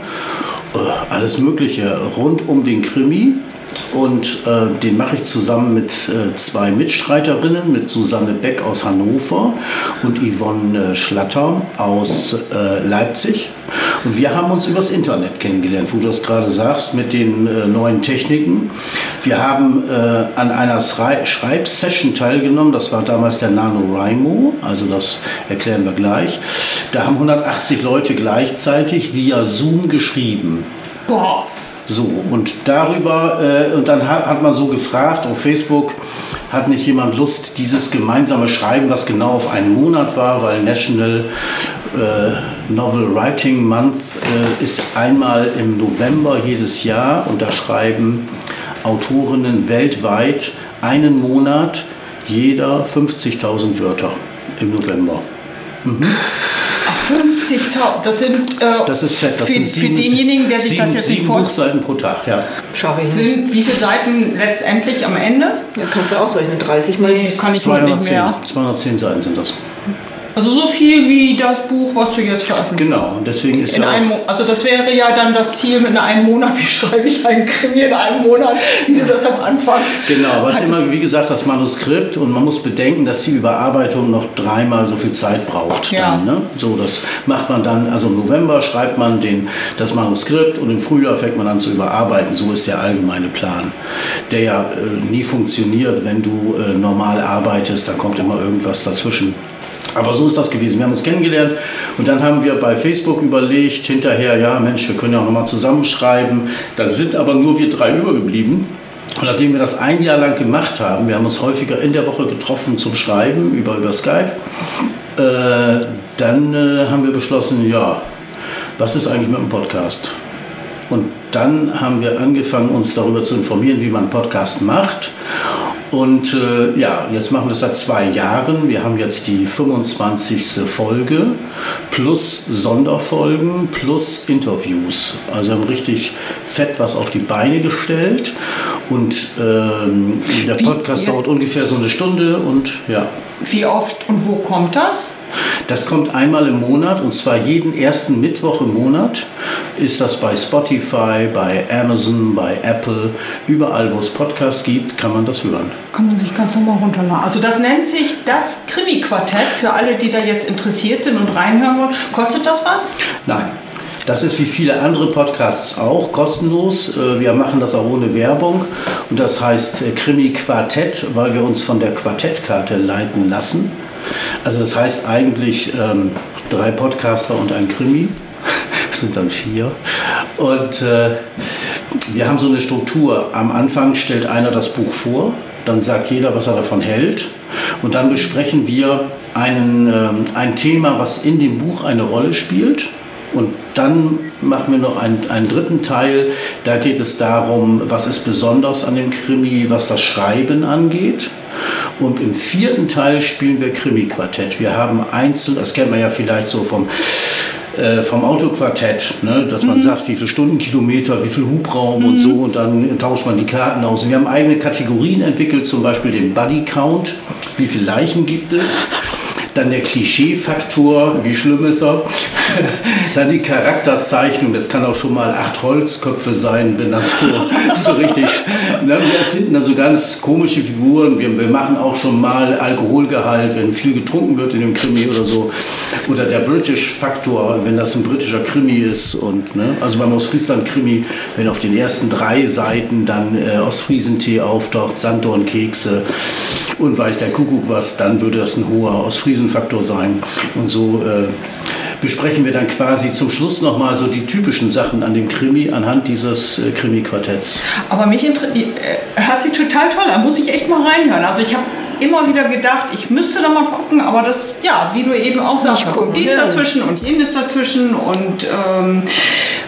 äh, alles Mögliche rund um den Krimi. Und äh, den mache ich zusammen mit äh, zwei Mitstreiterinnen, mit Susanne Beck aus Hannover und Yvonne äh, Schlatter aus äh, Leipzig. Und wir haben uns übers Internet kennengelernt, wo du das gerade sagst, mit den äh, neuen Techniken. Wir haben äh, an einer Schrei Schreibsession teilgenommen, das war damals der NaNoWriMo, also das erklären wir gleich. Da haben 180 Leute gleichzeitig via Zoom geschrieben. Boah. So, und darüber, äh, und dann hat, hat man so gefragt auf Facebook, hat nicht jemand Lust, dieses gemeinsame Schreiben, was genau auf einen Monat war, weil National äh, Novel Writing Month äh, ist einmal im November jedes Jahr und da schreiben Autorinnen weltweit einen Monat jeder 50.000 Wörter im November. 50.000, das sind, äh, Das ist fett. Das für, sind sieben, für denjenigen, der sich sieben, das jetzt sieben vorstellt, Buchseiten pro Tag, ja. Schaffe ich nicht. sind wie viele Seiten letztendlich am Ende? Ja, kannst du ausrechnen. 30 mal. Nee, kann ich heute nicht 210, mehr. 210 Seiten sind das. Also so viel wie das Buch, was du jetzt veröffentlicht Genau, und deswegen ist In ja einem, also das wäre ja dann das Ziel in einem Monat. Wie [laughs] schreibe ich einen Krimi in einem Monat, wie du das am Anfang. Genau, ist hattest? immer, wie gesagt, das Manuskript und man muss bedenken, dass die Überarbeitung noch dreimal so viel Zeit braucht. Ja. Dann, ne? So, das macht man dann, also im November schreibt man den, das Manuskript und im Frühjahr fängt man an zu überarbeiten. So ist der allgemeine Plan, der ja äh, nie funktioniert, wenn du äh, normal arbeitest, da kommt immer irgendwas dazwischen. Aber so ist das gewesen. Wir haben uns kennengelernt und dann haben wir bei Facebook überlegt, hinterher, ja Mensch, wir können ja auch nochmal zusammenschreiben. Da sind aber nur wir drei übergeblieben. Und nachdem wir das ein Jahr lang gemacht haben, wir haben uns häufiger in der Woche getroffen zum Schreiben über, über Skype, äh, dann äh, haben wir beschlossen, ja, was ist eigentlich mit dem Podcast? Und dann haben wir angefangen, uns darüber zu informieren, wie man Podcast macht. Und äh, ja, jetzt machen wir das seit zwei Jahren. Wir haben jetzt die 25. Folge plus Sonderfolgen plus Interviews. Also haben richtig fett was auf die Beine gestellt. Und ähm, der Wie Podcast jetzt- dauert ungefähr so eine Stunde und ja. Wie oft und wo kommt das? Das kommt einmal im Monat und zwar jeden ersten Mittwoch im Monat ist das bei Spotify, bei Amazon, bei Apple, überall wo es Podcasts gibt, kann man das hören. Kann man sich ganz normal runterladen. Also das nennt sich das Krimi-Quartett für alle, die da jetzt interessiert sind und reinhören wollen. Kostet das was? Nein. Das ist wie viele andere Podcasts auch kostenlos. Äh, Wir machen das auch ohne Werbung. Und das heißt äh, Krimi Quartett, weil wir uns von der Quartettkarte leiten lassen. Also das heißt eigentlich ähm, drei Podcaster und ein Krimi. [laughs] Das sind dann vier. Und äh, wir haben so eine Struktur. Am Anfang stellt einer das Buch vor, dann sagt jeder, was er davon hält. Und dann besprechen wir einen, ähm, ein Thema, was in dem Buch eine Rolle spielt. Und dann machen wir noch einen, einen dritten Teil. Da geht es darum, was ist besonders an dem Krimi, was das Schreiben angeht. Und im vierten Teil spielen wir Krimi-Quartett. Wir haben einzeln, das kennt man ja vielleicht so vom, äh, vom Autoquartett, ne? dass man sagt, wie viele Stundenkilometer, wie viel Hubraum und so und dann tauscht man die Karten aus. Und wir haben eigene Kategorien entwickelt, zum Beispiel den Body Count, wie viele Leichen gibt es. Dann der Klischee-Faktor, wie schlimm ist er? [laughs] Dann die Charakterzeichnung, das kann auch schon mal acht Holzköpfe sein, wenn das so, [laughs] richtig. Ne? Wir erfinden da so ganz komische Figuren. Wir, wir machen auch schon mal Alkoholgehalt, wenn viel getrunken wird in dem Krimi oder so. Oder der British-Faktor, wenn das ein britischer Krimi ist. Und, ne? Also beim Ostfriesland-Krimi, wenn auf den ersten drei Seiten dann äh, Ostfriesentee auftaucht, Sanddornkekse und weiß der Kuckuck was, dann würde das ein hoher Ostfriesen-Faktor sein. Und so äh, besprechen wir dann quasi zum Schluss nochmal so die typischen Sachen an dem Krimi anhand dieses äh, Krimi-Quartetts. Aber mich interessiert, äh, hört sich total toll an, muss ich echt mal reinhören. Also ich habe immer wieder gedacht, ich müsste da mal gucken, aber das, ja, wie du eben auch sagst, gucken, dies dazwischen und jenes dazwischen. Und ähm,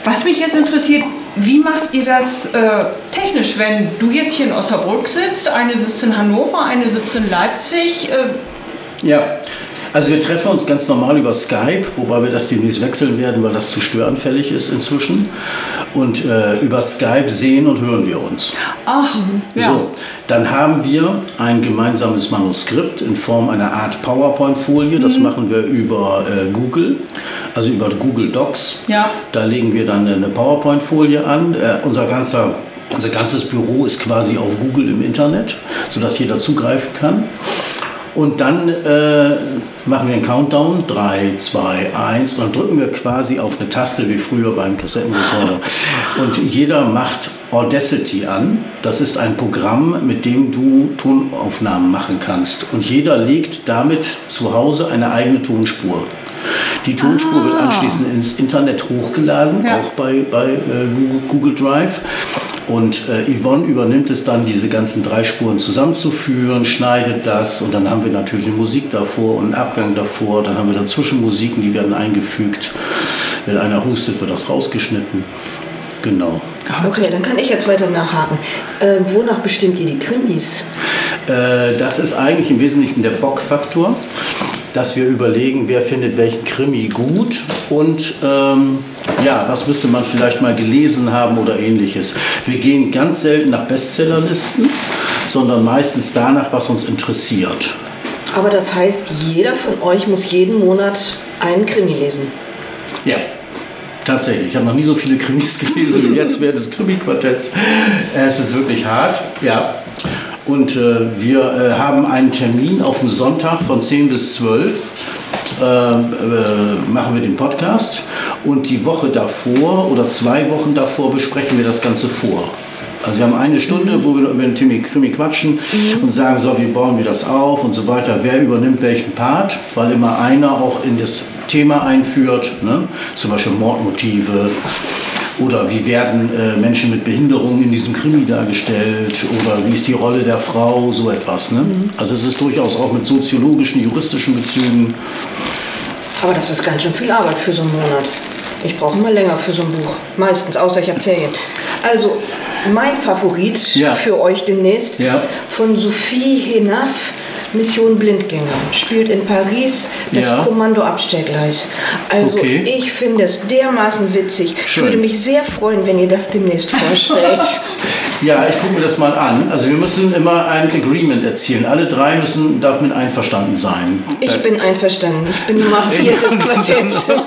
was mich jetzt interessiert, wie macht ihr das äh, technisch, wenn du jetzt hier in Osnabrück sitzt, eine sitzt in Hannover, eine sitzt in Leipzig? Äh, Ja, also wir treffen uns ganz normal über Skype, wobei wir das demnächst wechseln werden, weil das zu störanfällig ist inzwischen. Und äh, über Skype sehen und hören wir uns. ach, ja. So, dann haben wir ein gemeinsames Manuskript in Form einer Art PowerPoint-Folie. Das machen wir über äh, Google, also über Google Docs. Ja. Da legen wir dann eine PowerPoint-Folie an. Äh, unser ganzer unser ganzes Büro ist quasi auf Google im Internet, sodass jeder zugreifen kann. Und dann äh, machen wir einen Countdown, 3, 2, 1, und dann drücken wir quasi auf eine Taste wie früher beim Kassettenrekorder. Und jeder macht Audacity an. Das ist ein Programm, mit dem du Tonaufnahmen machen kannst. Und jeder legt damit zu Hause eine eigene Tonspur. Die Tonspur ah. wird anschließend ins Internet hochgeladen, ja. auch bei, bei äh, Google Drive. Und äh, Yvonne übernimmt es dann, diese ganzen drei Spuren zusammenzuführen, schneidet das und dann haben wir natürlich Musik davor und einen Abgang davor. Dann haben wir dazwischen Musiken, die werden eingefügt. Wenn einer hustet, wird das rausgeschnitten. Genau. Okay, dann kann ich jetzt weiter nachhaken. Äh, wonach bestimmt ihr die Krimis? Äh, das ist eigentlich im Wesentlichen der Bockfaktor, dass wir überlegen, wer findet welchen Krimi gut und ähm, ja, was müsste man vielleicht mal gelesen haben oder ähnliches. Wir gehen ganz selten nach Bestsellerlisten, sondern meistens danach, was uns interessiert. Aber das heißt, jeder von euch muss jeden Monat einen Krimi lesen? Ja. Tatsächlich, ich habe noch nie so viele Krimis [laughs] gelesen wie jetzt während des Krimi-Quartetts. Es ist wirklich hart, ja. Und äh, wir äh, haben einen Termin auf dem Sonntag von 10 bis 12. Äh, äh, machen wir den Podcast und die Woche davor oder zwei Wochen davor besprechen wir das Ganze vor. Also wir haben eine Stunde, mhm. wo wir über den Timmy Krimi quatschen mhm. und sagen, so, wie bauen wir das auf und so weiter. Wer übernimmt welchen Part, weil immer einer auch in das Thema einführt, ne? zum Beispiel Mordmotive oder wie werden äh, Menschen mit Behinderungen in diesem Krimi dargestellt oder wie ist die Rolle der Frau, so etwas. Ne? Mhm. Also es ist durchaus auch mit soziologischen, juristischen Bezügen. Aber das ist ganz schön viel Arbeit für so einen Monat. Ich brauche mal länger für so ein Buch. Meistens, außer ich habe Ferien. Also, mein Favorit ja. für euch demnächst ja. von Sophie Henaf Mission Blindgänger, spielt in Paris das ja. Kommando Abstellgleis. Also okay. ich finde es dermaßen witzig. Ich würde mich sehr freuen, wenn ihr das demnächst vorstellt. [laughs] ja, ich gucke mir das mal an. Also wir müssen immer ein Agreement erzielen. Alle drei müssen damit einverstanden sein. Ich bin einverstanden. Ich bin Nummer vier [laughs] des Quartetts. [laughs]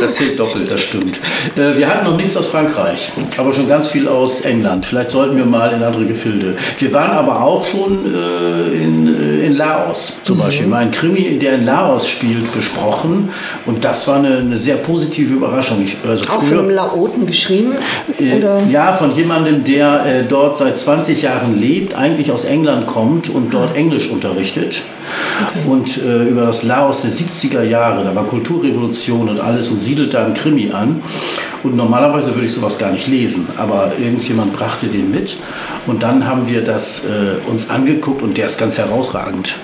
Das zählt doppelt, das stimmt. Äh, wir hatten noch nichts aus Frankreich, aber schon ganz viel aus England. Vielleicht sollten wir mal in andere Gefilde. Wir waren aber auch schon äh, in, äh, in Laos zum mhm. Beispiel. Mal ein Krimi, der in Laos spielt, besprochen. Und das war eine, eine sehr positive Überraschung. Ich, also auch von einem Laoten geschrieben? Oder? Ja, von jemandem, der dort seit 20 Jahren lebt, eigentlich aus England kommt und dort ah. Englisch unterrichtet. Okay. Und über das Laos der 70er Jahre, da war Kulturrevolution und alles und siedelt da einen Krimi an. Und normalerweise würde ich sowas gar nicht lesen, aber irgendjemand brachte den mit. Und dann haben wir das äh, uns angeguckt und der ist ganz herausragend.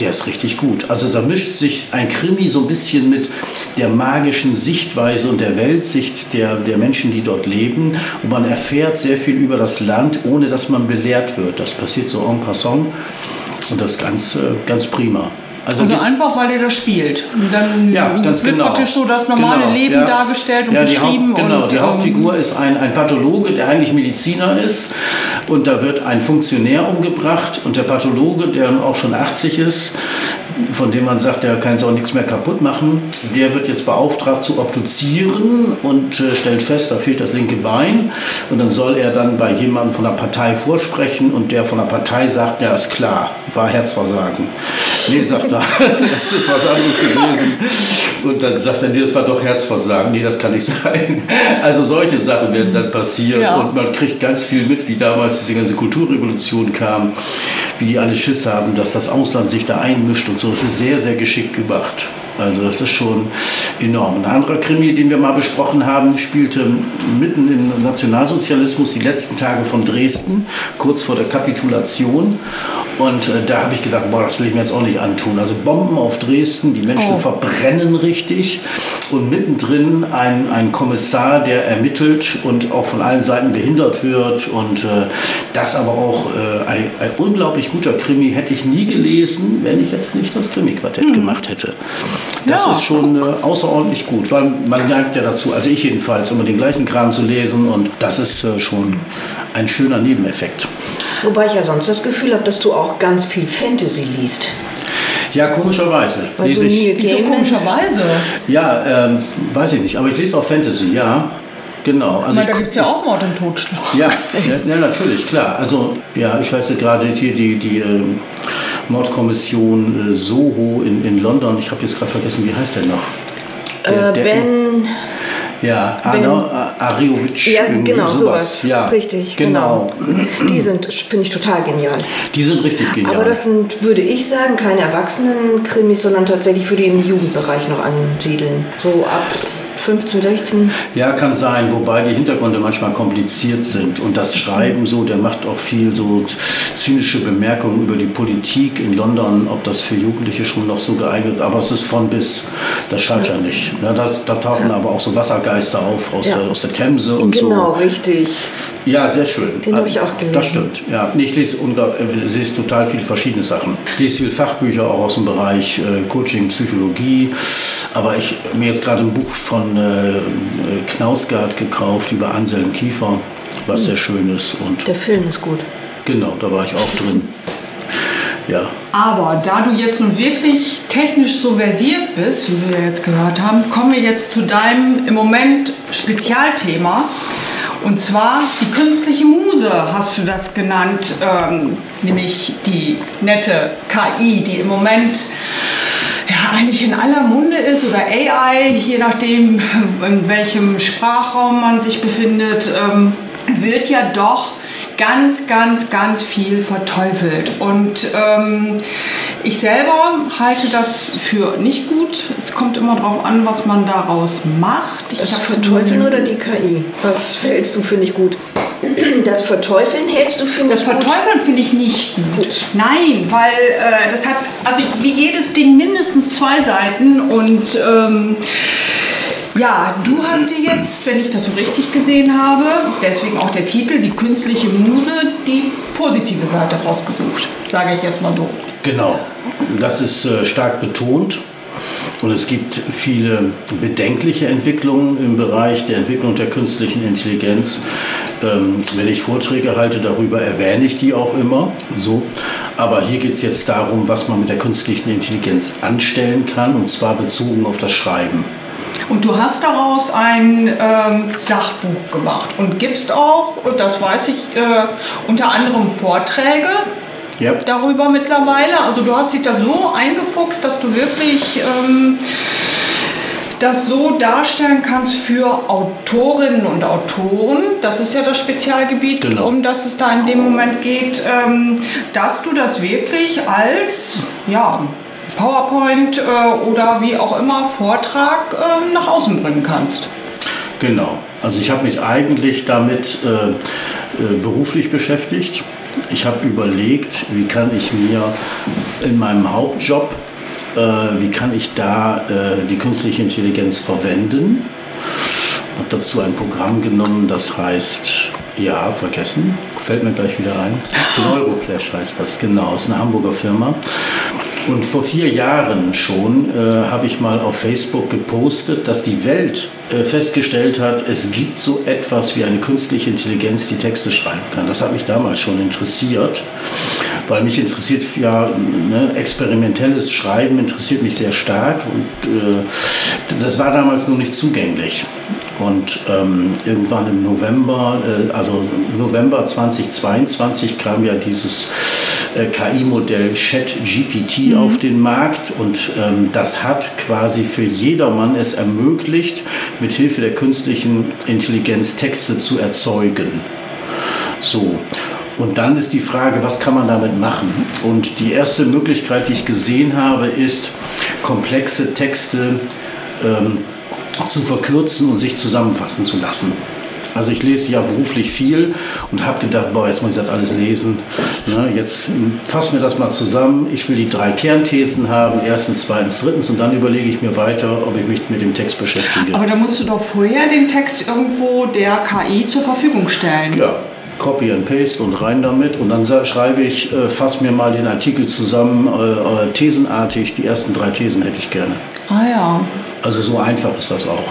Der ist richtig gut. Also da mischt sich ein Krimi so ein bisschen mit der magischen Sichtweise und der Weltsicht der, der Menschen, die dort leben. Und man erfährt sehr viel über das Land, ohne dass man belehrt wird. Das passiert so en passant. Und das ist ganz, äh, ganz prima. Also, also einfach, weil er das spielt. Und dann ja, wird genau. praktisch so das normale genau. Leben ja. dargestellt und ja, beschrieben. Genau, und, die ähm, Hauptfigur ist ein, ein Pathologe, der eigentlich Mediziner ist. Und da wird ein Funktionär umgebracht. Und der Pathologe, der auch schon 80 ist, von dem man sagt, der kann auch nichts mehr kaputt machen, der wird jetzt beauftragt zu obduzieren und äh, stellt fest, da fehlt das linke Bein. Und dann soll er dann bei jemandem von der Partei vorsprechen und der von der Partei sagt, ja ist klar, war Herzversagen. Nee, sagt er, [laughs] das ist was anderes gewesen. Und dann sagt er, nee, das war doch Herzversagen. Nee, das kann nicht sein. Also solche Sachen werden dann passiert ja. und man kriegt ganz viel mit, wie damals diese ganze Kulturrevolution kam, wie die alle Schiss haben, dass das Ausland sich da einmischt und so. Das ist sehr, sehr geschickt gemacht. Also das ist schon enorm. Ein anderer Krimi, den wir mal besprochen haben, spielte mitten im Nationalsozialismus die letzten Tage von Dresden, kurz vor der Kapitulation. Und äh, da habe ich gedacht, boah, das will ich mir jetzt auch nicht antun. Also Bomben auf Dresden, die Menschen oh. verbrennen richtig und mittendrin ein, ein Kommissar, der ermittelt und auch von allen Seiten behindert wird. Und äh, das aber auch äh, ein, ein, unglaublich guter Krimi hätte ich nie gelesen, wenn ich jetzt nicht das Krimi-Quartett hm. gemacht hätte. Das ja, ist schon äh, außerordentlich gut, weil man neigt ja dazu, also ich jedenfalls, immer den gleichen Kram zu lesen und das ist äh, schon ein schöner Nebeneffekt. Wobei ich ja sonst das Gefühl habe, dass du auch ganz viel Fantasy liest. Ja, komischerweise. Also ich, Wieso komischerweise? Ja, ähm, weiß ich nicht, aber ich lese auch Fantasy, ja. Genau. Also meine, da gibt es ja auch Mord und Totschlag. Ja, ja, ja, natürlich, klar. Also, ja, ich weiß gerade hier die, die äh, Mordkommission äh, Soho in, in London. Ich habe jetzt gerade vergessen, wie heißt der noch? Der, äh, der ben. Ja, Anna Ariovic. Ja, genau, sowas. Ja, richtig, genau. genau. Die sind, finde ich, total genial. Die sind richtig genial. Aber das sind, würde ich sagen, keine Erwachsenen-Krimis, sondern tatsächlich für den Jugendbereich noch ansiedeln. So ab 15, 16? Ja, kann sein, wobei die Hintergründe manchmal kompliziert sind. Und das Schreiben so, der macht auch viel so zynische Bemerkungen über die Politik in London, ob das für Jugendliche schon noch so geeignet aber es ist von bis, das schadet ja, ja nicht. Ja, da, da, tauchen ja. aber auch so Wassergeister auf aus, der, aus der Themse und genau, so. Genau, richtig. Ja, sehr schön. Den habe ich auch gelesen. Das stimmt, ja. Ich lese, äh, lese total viele verschiedene Sachen. Ich lese viele Fachbücher auch aus dem Bereich äh, Coaching, Psychologie. Aber ich habe mir jetzt gerade ein Buch von äh, Knausgard gekauft über Anselm Kiefer, was sehr schön ist. Und Der Film ist gut. Genau, da war ich auch drin. Ja. Aber da du jetzt nun wirklich technisch so versiert bist, wie wir jetzt gehört haben, kommen wir jetzt zu deinem im Moment Spezialthema. Und zwar die künstliche Muse hast du das genannt, ähm, nämlich die nette KI, die im Moment ja, eigentlich in aller Munde ist oder AI, je nachdem, in welchem Sprachraum man sich befindet, ähm, wird ja doch ganz, ganz, ganz viel verteufelt. Und ähm, ich selber halte das für nicht gut. Es kommt immer darauf an, was man daraus macht. Ich das Verteufeln oder die KI? Was hältst du für nicht gut? Das Verteufeln hältst du für nicht Das Verteufeln finde ich nicht gut. gut. Nein, weil äh, das hat, also wie jedes Ding mindestens zwei Seiten und ähm, ja, du hast dir jetzt, wenn ich das so richtig gesehen habe, deswegen auch der Titel, die künstliche Muse, die positive Seite rausgesucht, sage ich jetzt mal so. Genau, das ist äh, stark betont. Und es gibt viele bedenkliche Entwicklungen im Bereich der Entwicklung der künstlichen Intelligenz. Ähm, wenn ich Vorträge halte darüber, erwähne ich die auch immer. So. Aber hier geht es jetzt darum, was man mit der künstlichen Intelligenz anstellen kann, und zwar bezogen auf das Schreiben. Und du hast daraus ein ähm, Sachbuch gemacht und gibst auch, und das weiß ich, äh, unter anderem Vorträge yep. darüber mittlerweile. Also du hast dich da so eingefuchst, dass du wirklich ähm, das so darstellen kannst für Autorinnen und Autoren. Das ist ja das Spezialgebiet, genau. um das es da in dem Moment geht, ähm, dass du das wirklich als ja, PowerPoint äh, oder wie auch immer Vortrag äh, nach außen bringen kannst. Genau. Also ich habe mich eigentlich damit äh, äh, beruflich beschäftigt. Ich habe überlegt, wie kann ich mir in meinem Hauptjob, äh, wie kann ich da äh, die künstliche Intelligenz verwenden. Ich Habe dazu ein Programm genommen, das heißt ja, vergessen. Fällt mir gleich wieder ein. [laughs] Neuroflash heißt das, genau, ist eine Hamburger Firma. Und vor vier Jahren schon äh, habe ich mal auf Facebook gepostet, dass die Welt äh, festgestellt hat, es gibt so etwas wie eine künstliche Intelligenz, die Texte schreiben kann. Das hat mich damals schon interessiert, weil mich interessiert ja ne, experimentelles Schreiben interessiert mich sehr stark und äh, das war damals nur nicht zugänglich. Und ähm, irgendwann im November, äh, also November 2022 kam ja dieses KI-Modell ChatGPT mhm. auf den Markt und ähm, das hat quasi für jedermann es ermöglicht, mit Hilfe der künstlichen Intelligenz Texte zu erzeugen. So. Und dann ist die Frage, was kann man damit machen? Und die erste Möglichkeit, die ich gesehen habe, ist, komplexe Texte ähm, zu verkürzen und sich zusammenfassen zu lassen. Also ich lese ja beruflich viel und habe gedacht, boah, jetzt muss ich das alles lesen. Ne, jetzt fassen wir das mal zusammen. Ich will die drei Kernthesen haben, erstens, zweitens, drittens und dann überlege ich mir weiter, ob ich mich mit dem Text beschäftige. Aber da musst du doch vorher den Text irgendwo der KI zur Verfügung stellen. Ja, Copy and Paste und rein damit. Und dann schreibe ich, äh, fass mir mal den Artikel zusammen, äh, äh, thesenartig. Die ersten drei Thesen hätte ich gerne. Ah ja. Also so einfach ist das auch.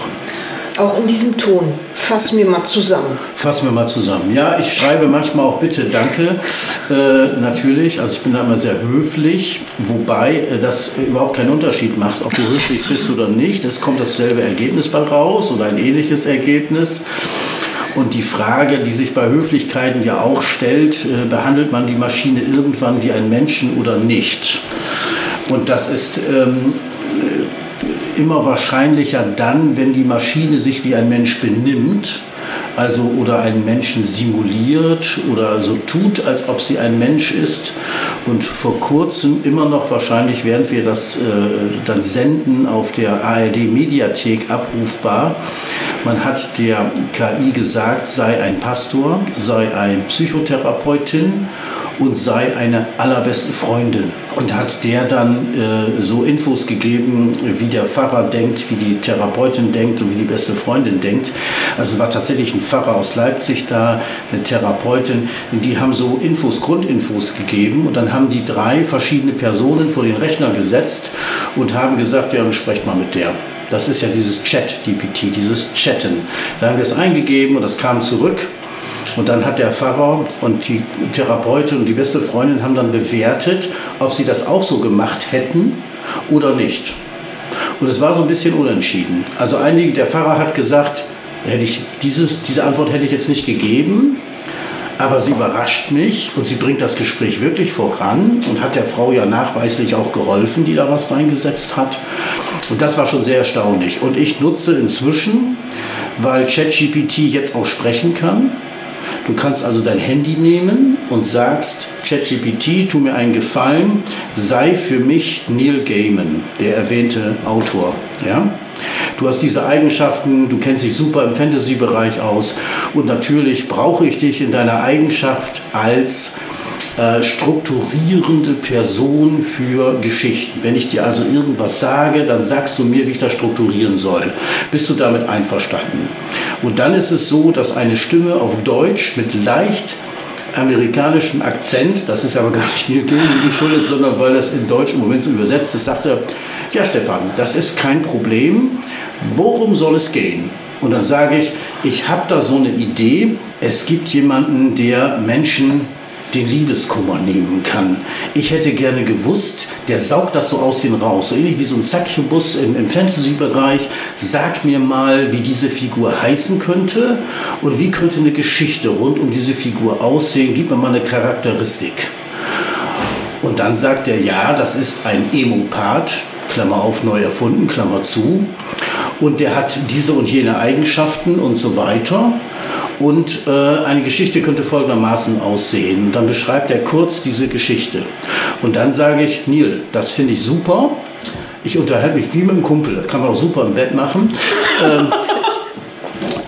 Auch in diesem Ton. Fass mir mal zusammen. Fass mir mal zusammen. Ja, ich schreibe manchmal auch bitte, danke. Äh, natürlich. Also ich bin da immer sehr höflich, wobei äh, das überhaupt keinen Unterschied macht, ob du höflich bist oder nicht. Es kommt dasselbe Ergebnis bei raus oder ein ähnliches Ergebnis. Und die Frage, die sich bei Höflichkeiten ja auch stellt, äh, behandelt man die Maschine irgendwann wie einen Menschen oder nicht? Und das ist ähm, immer wahrscheinlicher dann, wenn die Maschine sich wie ein Mensch benimmt also oder einen Menschen simuliert oder so tut, als ob sie ein Mensch ist. Und vor kurzem immer noch wahrscheinlich, während wir das äh, dann senden, auf der ARD-Mediathek abrufbar. Man hat der KI gesagt, sei ein Pastor, sei ein Psychotherapeutin und sei eine allerbeste Freundin. Und hat der dann äh, so Infos gegeben, wie der Pfarrer denkt, wie die Therapeutin denkt und wie die beste Freundin denkt. Also war tatsächlich ein Pfarrer aus Leipzig da, eine Therapeutin, die haben so Infos, Grundinfos gegeben und dann haben die drei verschiedene Personen vor den Rechner gesetzt und haben gesagt, ja, sprecht mal mit der. Das ist ja dieses Chat-DPT, dieses Chatten. Da haben wir es eingegeben und das kam zurück und dann hat der Pfarrer und die Therapeutin und die beste Freundin haben dann bewertet, ob sie das auch so gemacht hätten oder nicht. Und es war so ein bisschen unentschieden. Also einige, der Pfarrer hat gesagt, hätte ich dieses, diese Antwort hätte ich jetzt nicht gegeben, aber sie überrascht mich und sie bringt das Gespräch wirklich voran und hat der Frau ja nachweislich auch geholfen, die da was reingesetzt hat. Und das war schon sehr erstaunlich. Und ich nutze inzwischen, weil ChatGPT jetzt auch sprechen kann, Du kannst also dein Handy nehmen und sagst, ChatGPT, tu mir einen Gefallen, sei für mich Neil Gaiman, der erwähnte Autor. Ja? Du hast diese Eigenschaften, du kennst dich super im Fantasy-Bereich aus und natürlich brauche ich dich in deiner Eigenschaft als äh, strukturierende Person für Geschichten. Wenn ich dir also irgendwas sage, dann sagst du mir, wie ich das strukturieren soll. Bist du damit einverstanden? Und dann ist es so, dass eine Stimme auf Deutsch mit leicht amerikanischem Akzent, das ist aber [laughs] gar nicht Neil Gaiman geschuldet, sondern weil das in Deutsch im Moment so übersetzt ist, sagte, ja Stefan, das ist kein Problem, worum soll es gehen? Und dann sage ich, ich habe da so eine Idee, es gibt jemanden, der Menschen den Liebeskummer nehmen kann. Ich hätte gerne gewusst, der saugt das so aus den raus, so ähnlich wie so ein Succubus im, im Fantasy-Bereich. Sag mir mal, wie diese Figur heißen könnte und wie könnte eine Geschichte rund um diese Figur aussehen. Gib mir mal eine Charakteristik. Und dann sagt er, ja, das ist ein Emopath, Klammer auf, neu erfunden, Klammer zu. Und der hat diese und jene Eigenschaften und so weiter. Und äh, eine Geschichte könnte folgendermaßen aussehen. Und dann beschreibt er kurz diese Geschichte. Und dann sage ich, Neil, das finde ich super. Ich unterhalte mich wie mit einem Kumpel. Das kann man auch super im Bett machen. [laughs] ähm,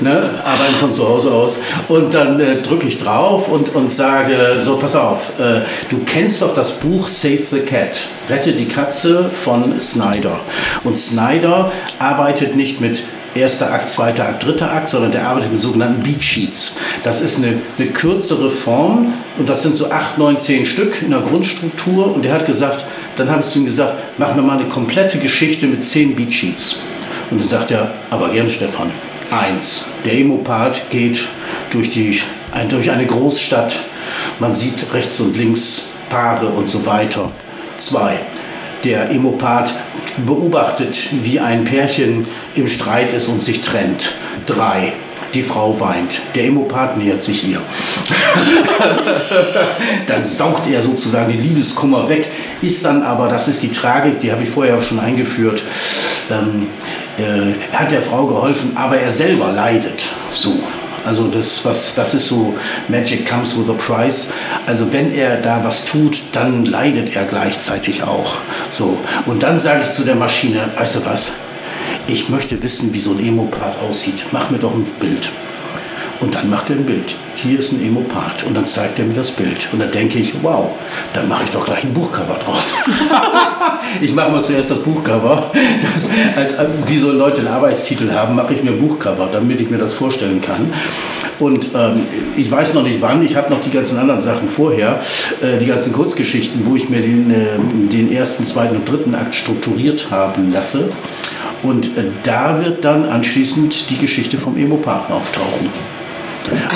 ne, arbeiten von zu Hause aus. Und dann äh, drücke ich drauf und, und sage, so, pass auf, äh, du kennst doch das Buch Save the Cat, Rette die Katze von Snyder. Und Snyder arbeitet nicht mit erster Akt, zweiter Akt, dritter Akt, sondern der arbeitet mit sogenannten Beat Sheets. Das ist eine, eine kürzere Form und das sind so acht, neun, zehn Stück in der Grundstruktur. Und der hat gesagt, dann habe ich zu ihm gesagt, mach mir mal eine komplette Geschichte mit zehn Beat Sheets. Und dann sagt er, aber gerne Stefan. Eins, der Emopath geht durch, die, durch eine Großstadt. Man sieht rechts und links Paare und so weiter. Zwei, der Emopath beobachtet, wie ein Pärchen im Streit ist und sich trennt. Drei. Die Frau weint. Der Emopath nähert sich ihr. [laughs] dann saugt er sozusagen den Liebeskummer weg, ist dann aber, das ist die Tragik, die habe ich vorher schon eingeführt, ähm, äh, hat der Frau geholfen, aber er selber leidet. So. Also das, was, das ist so, Magic comes with a price. Also wenn er da was tut, dann leidet er gleichzeitig auch. So. Und dann sage ich zu der Maschine, weißt du was, ich möchte wissen, wie so ein Emopath aussieht. Mach mir doch ein Bild. Und dann macht er ein Bild hier ist ein Emopath. Und dann zeigt er mir das Bild. Und dann denke ich, wow, dann mache ich doch gleich ein Buchcover draus. [laughs] ich mache mal zuerst das Buchcover. Das, als, wie so Leute einen Arbeitstitel haben, mache ich mir ein Buchcover, damit ich mir das vorstellen kann. Und ähm, ich weiß noch nicht wann, ich habe noch die ganzen anderen Sachen vorher, äh, die ganzen Kurzgeschichten, wo ich mir den, äh, den ersten, zweiten und dritten Akt strukturiert haben lasse. Und äh, da wird dann anschließend die Geschichte vom Emopathen auftauchen.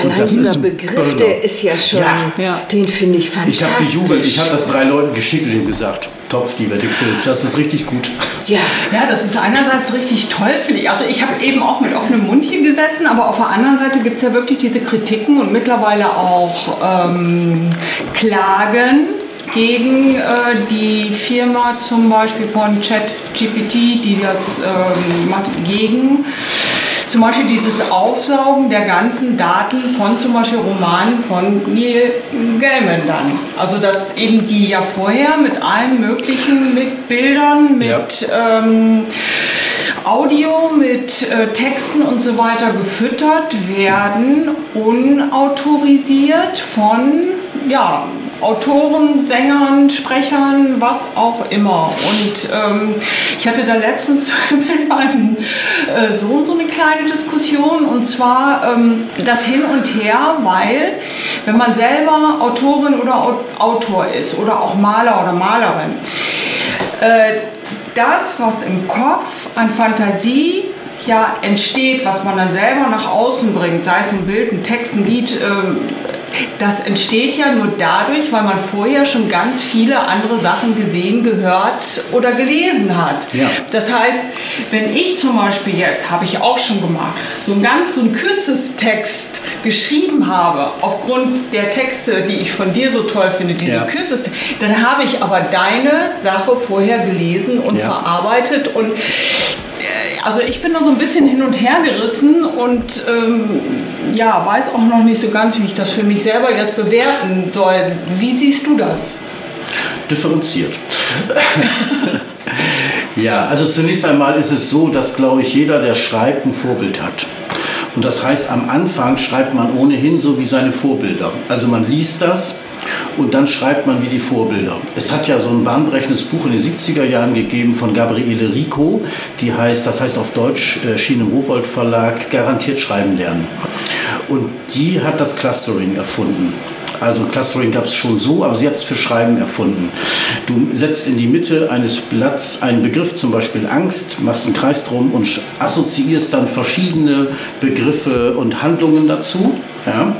Allein dieser Begriff, der ist ja schon, ja. den finde ich fantastisch. Ich habe gejubelt, ich habe das drei Leuten geschickt und ihm gesagt, Topf, die Wette das ist richtig gut. Ja. ja, das ist einerseits richtig toll, finde ich. Also ich habe eben auch mit offenem Mund hier gesessen, aber auf der anderen Seite gibt es ja wirklich diese Kritiken und mittlerweile auch ähm, Klagen gegen äh, die Firma zum Beispiel von ChatGPT, die das ähm, macht, gegen zum Beispiel dieses Aufsaugen der ganzen Daten von zum Beispiel Romanen von Neil Gaiman dann. Also dass eben die ja vorher mit allem Möglichen, mit Bildern, mit ja. ähm, Audio, mit äh, Texten und so weiter gefüttert werden, unautorisiert von ja, Autoren, Sängern, Sprechern, was auch immer. Und ähm, ich hatte da letztens [laughs] mit meinem äh, Sohn so eine kleine Diskussion und zwar ähm, das Hin und Her, weil wenn man selber Autorin oder Autor ist oder auch Maler oder Malerin, äh, das, was im Kopf an Fantasie ja entsteht, was man dann selber nach außen bringt, sei es ein Bild, ein Text, ein Lied, äh, das entsteht ja nur dadurch, weil man vorher schon ganz viele andere Sachen gesehen, gehört oder gelesen hat. Ja. Das heißt, wenn ich zum Beispiel jetzt, habe ich auch schon gemacht, so ein ganz so ein kürzes Text geschrieben habe, aufgrund der Texte, die ich von dir so toll finde, die ja. so kürzes, dann habe ich aber deine Sache vorher gelesen und ja. verarbeitet und also ich bin da so ein bisschen hin und her gerissen und ähm, ja, weiß auch noch nicht so ganz, wie ich das für mich selber jetzt bewerten soll. Wie siehst du das? Differenziert. [laughs] ja, also zunächst einmal ist es so, dass, glaube ich, jeder, der schreibt, ein Vorbild hat. Und das heißt, am Anfang schreibt man ohnehin so wie seine Vorbilder. Also man liest das und dann schreibt man wie die Vorbilder. Es hat ja so ein bahnbrechendes Buch in den 70er Jahren gegeben von Gabriele Rico, die heißt, das heißt auf Deutsch, erschien im Rowold Verlag, Garantiert schreiben lernen. Und die hat das Clustering erfunden. Also Clustering gab es schon so, aber sie hat es für Schreiben erfunden. Du setzt in die Mitte eines Blatts einen Begriff, zum Beispiel Angst, machst einen Kreis drum und assoziierst dann verschiedene Begriffe und Handlungen dazu. Ja?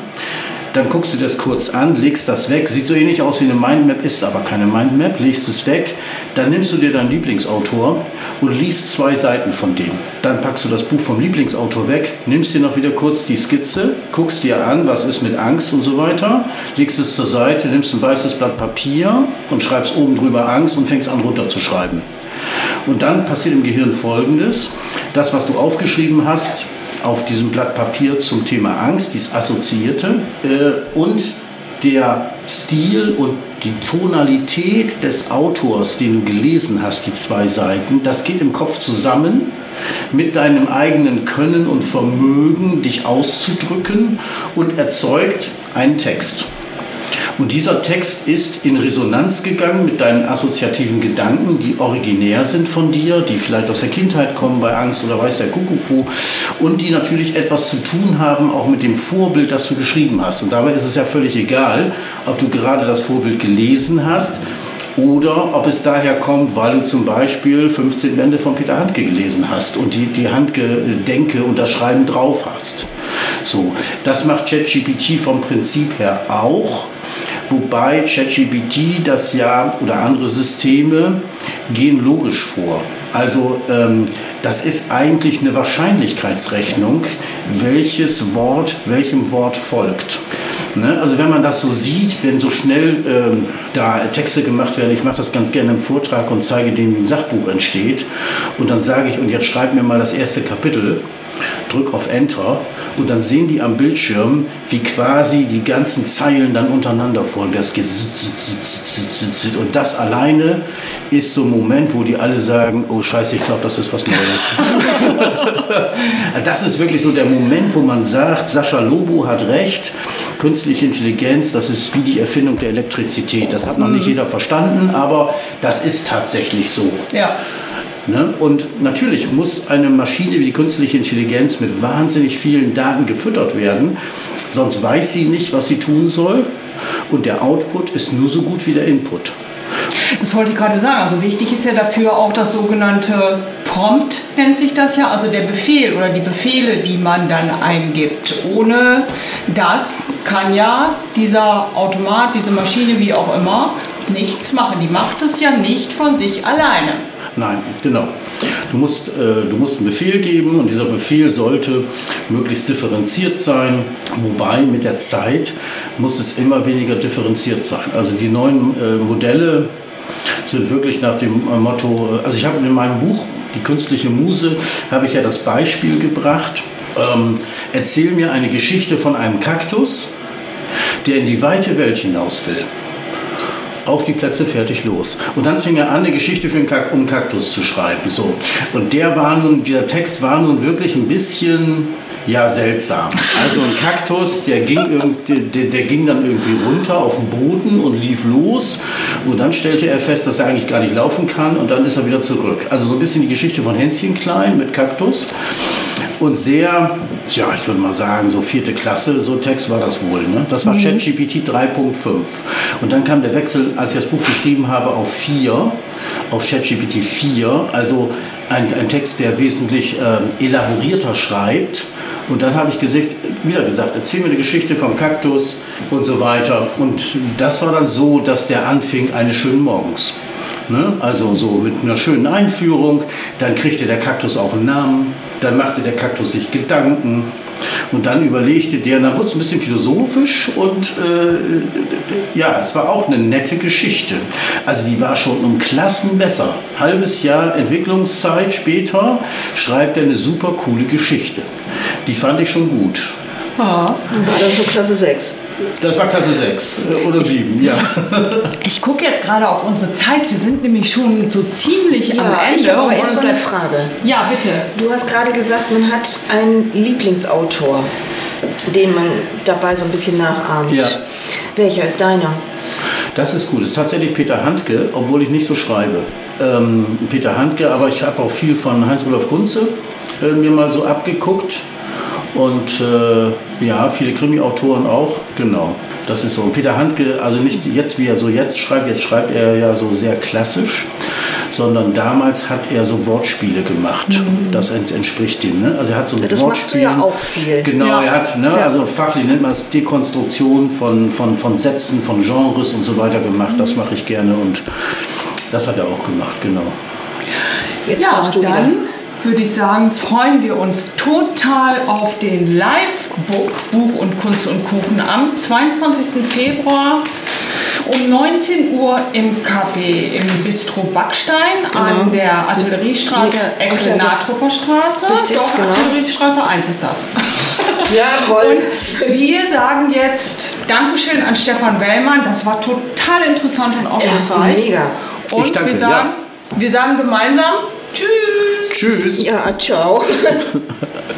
Dann guckst du das kurz an, legst das weg, sieht so ähnlich aus wie eine Mindmap, ist aber keine Mindmap, legst es weg, dann nimmst du dir deinen Lieblingsautor und liest zwei Seiten von dem. Dann packst du das Buch vom Lieblingsautor weg, nimmst dir noch wieder kurz die Skizze, guckst dir an, was ist mit Angst und so weiter, legst es zur Seite, nimmst ein weißes Blatt Papier und schreibst oben drüber Angst und fängst an runterzuschreiben. Und dann passiert im Gehirn Folgendes. Das, was du aufgeschrieben hast, auf diesem Blatt Papier zum Thema Angst, dieses Assoziierte, äh, und der Stil und die Tonalität des Autors, den du gelesen hast, die zwei Seiten, das geht im Kopf zusammen mit deinem eigenen Können und Vermögen, dich auszudrücken und erzeugt einen Text. Und dieser Text ist in Resonanz gegangen mit deinen assoziativen Gedanken, die originär sind von dir, die vielleicht aus der Kindheit kommen bei Angst oder weiß der Kuckuck wo, und die natürlich etwas zu tun haben auch mit dem Vorbild, das du geschrieben hast. Und dabei ist es ja völlig egal, ob du gerade das Vorbild gelesen hast oder ob es daher kommt, weil du zum Beispiel 15 Bände von Peter Handke gelesen hast und die, die Handke-Denke und das Schreiben drauf hast. So, das macht ChatGPT vom Prinzip her auch, wobei ChatGPT das ja oder andere Systeme gehen logisch vor. Also ähm, das ist eigentlich eine Wahrscheinlichkeitsrechnung, welches Wort welchem Wort folgt. Ne? Also wenn man das so sieht, wenn so schnell ähm, da Texte gemacht werden, ich mache das ganz gerne im Vortrag und zeige denen, wie ein Sachbuch entsteht. Und dann sage ich, und jetzt schreib mir mal das erste Kapitel, drück auf Enter und dann sehen die am Bildschirm, wie quasi die ganzen Zeilen dann untereinander folgen. Das geht und das alleine ist so ein Moment, wo die alle sagen, oh scheiße, ich glaube, das ist was Neues. [laughs] [laughs] das ist wirklich so der Moment, wo man sagt, Sascha Lobo hat recht, künstliche Intelligenz, das ist wie die Erfindung der Elektrizität. Das hat noch nicht jeder verstanden, aber das ist tatsächlich so. Ja. Ne? Und natürlich muss eine Maschine wie die künstliche Intelligenz mit wahnsinnig vielen Daten gefüttert werden, sonst weiß sie nicht, was sie tun soll. Und der Output ist nur so gut wie der Input. Das wollte ich gerade sagen. Also wichtig ist ja dafür auch das sogenannte Prompt, nennt sich das ja, also der Befehl oder die Befehle, die man dann eingibt. Ohne das kann ja dieser Automat, diese Maschine, wie auch immer, nichts machen. Die macht es ja nicht von sich alleine. Nein, genau. Du musst, äh, du musst einen Befehl geben und dieser Befehl sollte möglichst differenziert sein. Wobei mit der Zeit muss es immer weniger differenziert sein. Also die neuen äh, Modelle sind wirklich nach dem äh, Motto, äh, also ich habe in meinem Buch Die künstliche Muse, habe ich ja das Beispiel gebracht, ähm, erzähl mir eine Geschichte von einem Kaktus, der in die weite Welt hinaus will auf die Plätze, fertig, los. Und dann fing er an, eine Geschichte für einen Kak um Kaktus zu schreiben. So. Und der war nun, dieser Text war nun wirklich ein bisschen ja, seltsam. Also ein Kaktus, der ging, der, der ging dann irgendwie runter auf den Boden und lief los. Und dann stellte er fest, dass er eigentlich gar nicht laufen kann und dann ist er wieder zurück. Also so ein bisschen die Geschichte von Hänschen Klein mit Kaktus. Und sehr, ja, ich würde mal sagen, so vierte Klasse, so Text war das wohl. Ne? Das war mhm. ChatGPT 3.5. Und dann kam der Wechsel, als ich das Buch geschrieben habe, auf 4, auf ChatGPT 4. Also ein, ein Text, der wesentlich äh, elaborierter schreibt und dann habe ich gesagt, wieder gesagt, erzähl mir die Geschichte vom Kaktus und so weiter. Und das war dann so, dass der anfing eines schönen Morgens. Ne? Also so mit einer schönen Einführung. Dann kriegte der Kaktus auch einen Namen. Dann machte der Kaktus sich Gedanken. Und dann überlegte der, dann wurde es ein bisschen philosophisch und äh, ja, es war auch eine nette Geschichte. Also die war schon um Klassen besser. Halbes Jahr Entwicklungszeit später schreibt er eine super coole Geschichte. Die fand ich schon gut. Ah. War das so Klasse 6? Das war Klasse 6 äh, oder 7, ja. [laughs] Ich gucke jetzt gerade auf unsere Zeit. Wir sind nämlich schon so ziemlich ja, am Ende. Ich habe aber erst eine Frage. Ja, bitte. Du hast gerade gesagt, man hat einen Lieblingsautor, den man dabei so ein bisschen nachahmt. Ja. Welcher ist deiner? Das ist gut. Das ist tatsächlich Peter Handke, obwohl ich nicht so schreibe. Ähm, Peter Handke, aber ich habe auch viel von Heinz-Rudolf Kunze äh, mir mal so abgeguckt. Und äh, ja, viele Krimi-Autoren auch, genau. Das ist so. Und Peter Handke, also nicht jetzt, wie er so jetzt schreibt, jetzt schreibt er ja so sehr klassisch, sondern damals hat er so Wortspiele gemacht. Mhm. Das ent, entspricht dem. Ne? Also er hat so mit ja, das Wortspielen. Machst du ja auch viel. Genau, ja. er hat, ne, ja. also fachlich nennt man es Dekonstruktion von, von, von Sätzen, von Genres und so weiter gemacht. Mhm. Das mache ich gerne und das hat er auch gemacht, genau. Jetzt ja, darfst du dann wieder würde ich sagen, freuen wir uns total auf den Live-Book Buch und Kunst und Kuchen am 22. Februar um 19 Uhr im Café im Bistro Backstein genau. an der Artilleriestraße, Ecke ja, Natrupper Straße. Richtig, Doch, genau. Artilleriestraße 1 ist das. [laughs] Jawohl. Und wir sagen jetzt Dankeschön an Stefan Wellmann. Das war total interessant und aufschlussreich. Ja, mega. Und ich danke, wir, sagen, ja. wir sagen gemeinsam Tschüss. Tschüss. Ja, ciao. [laughs]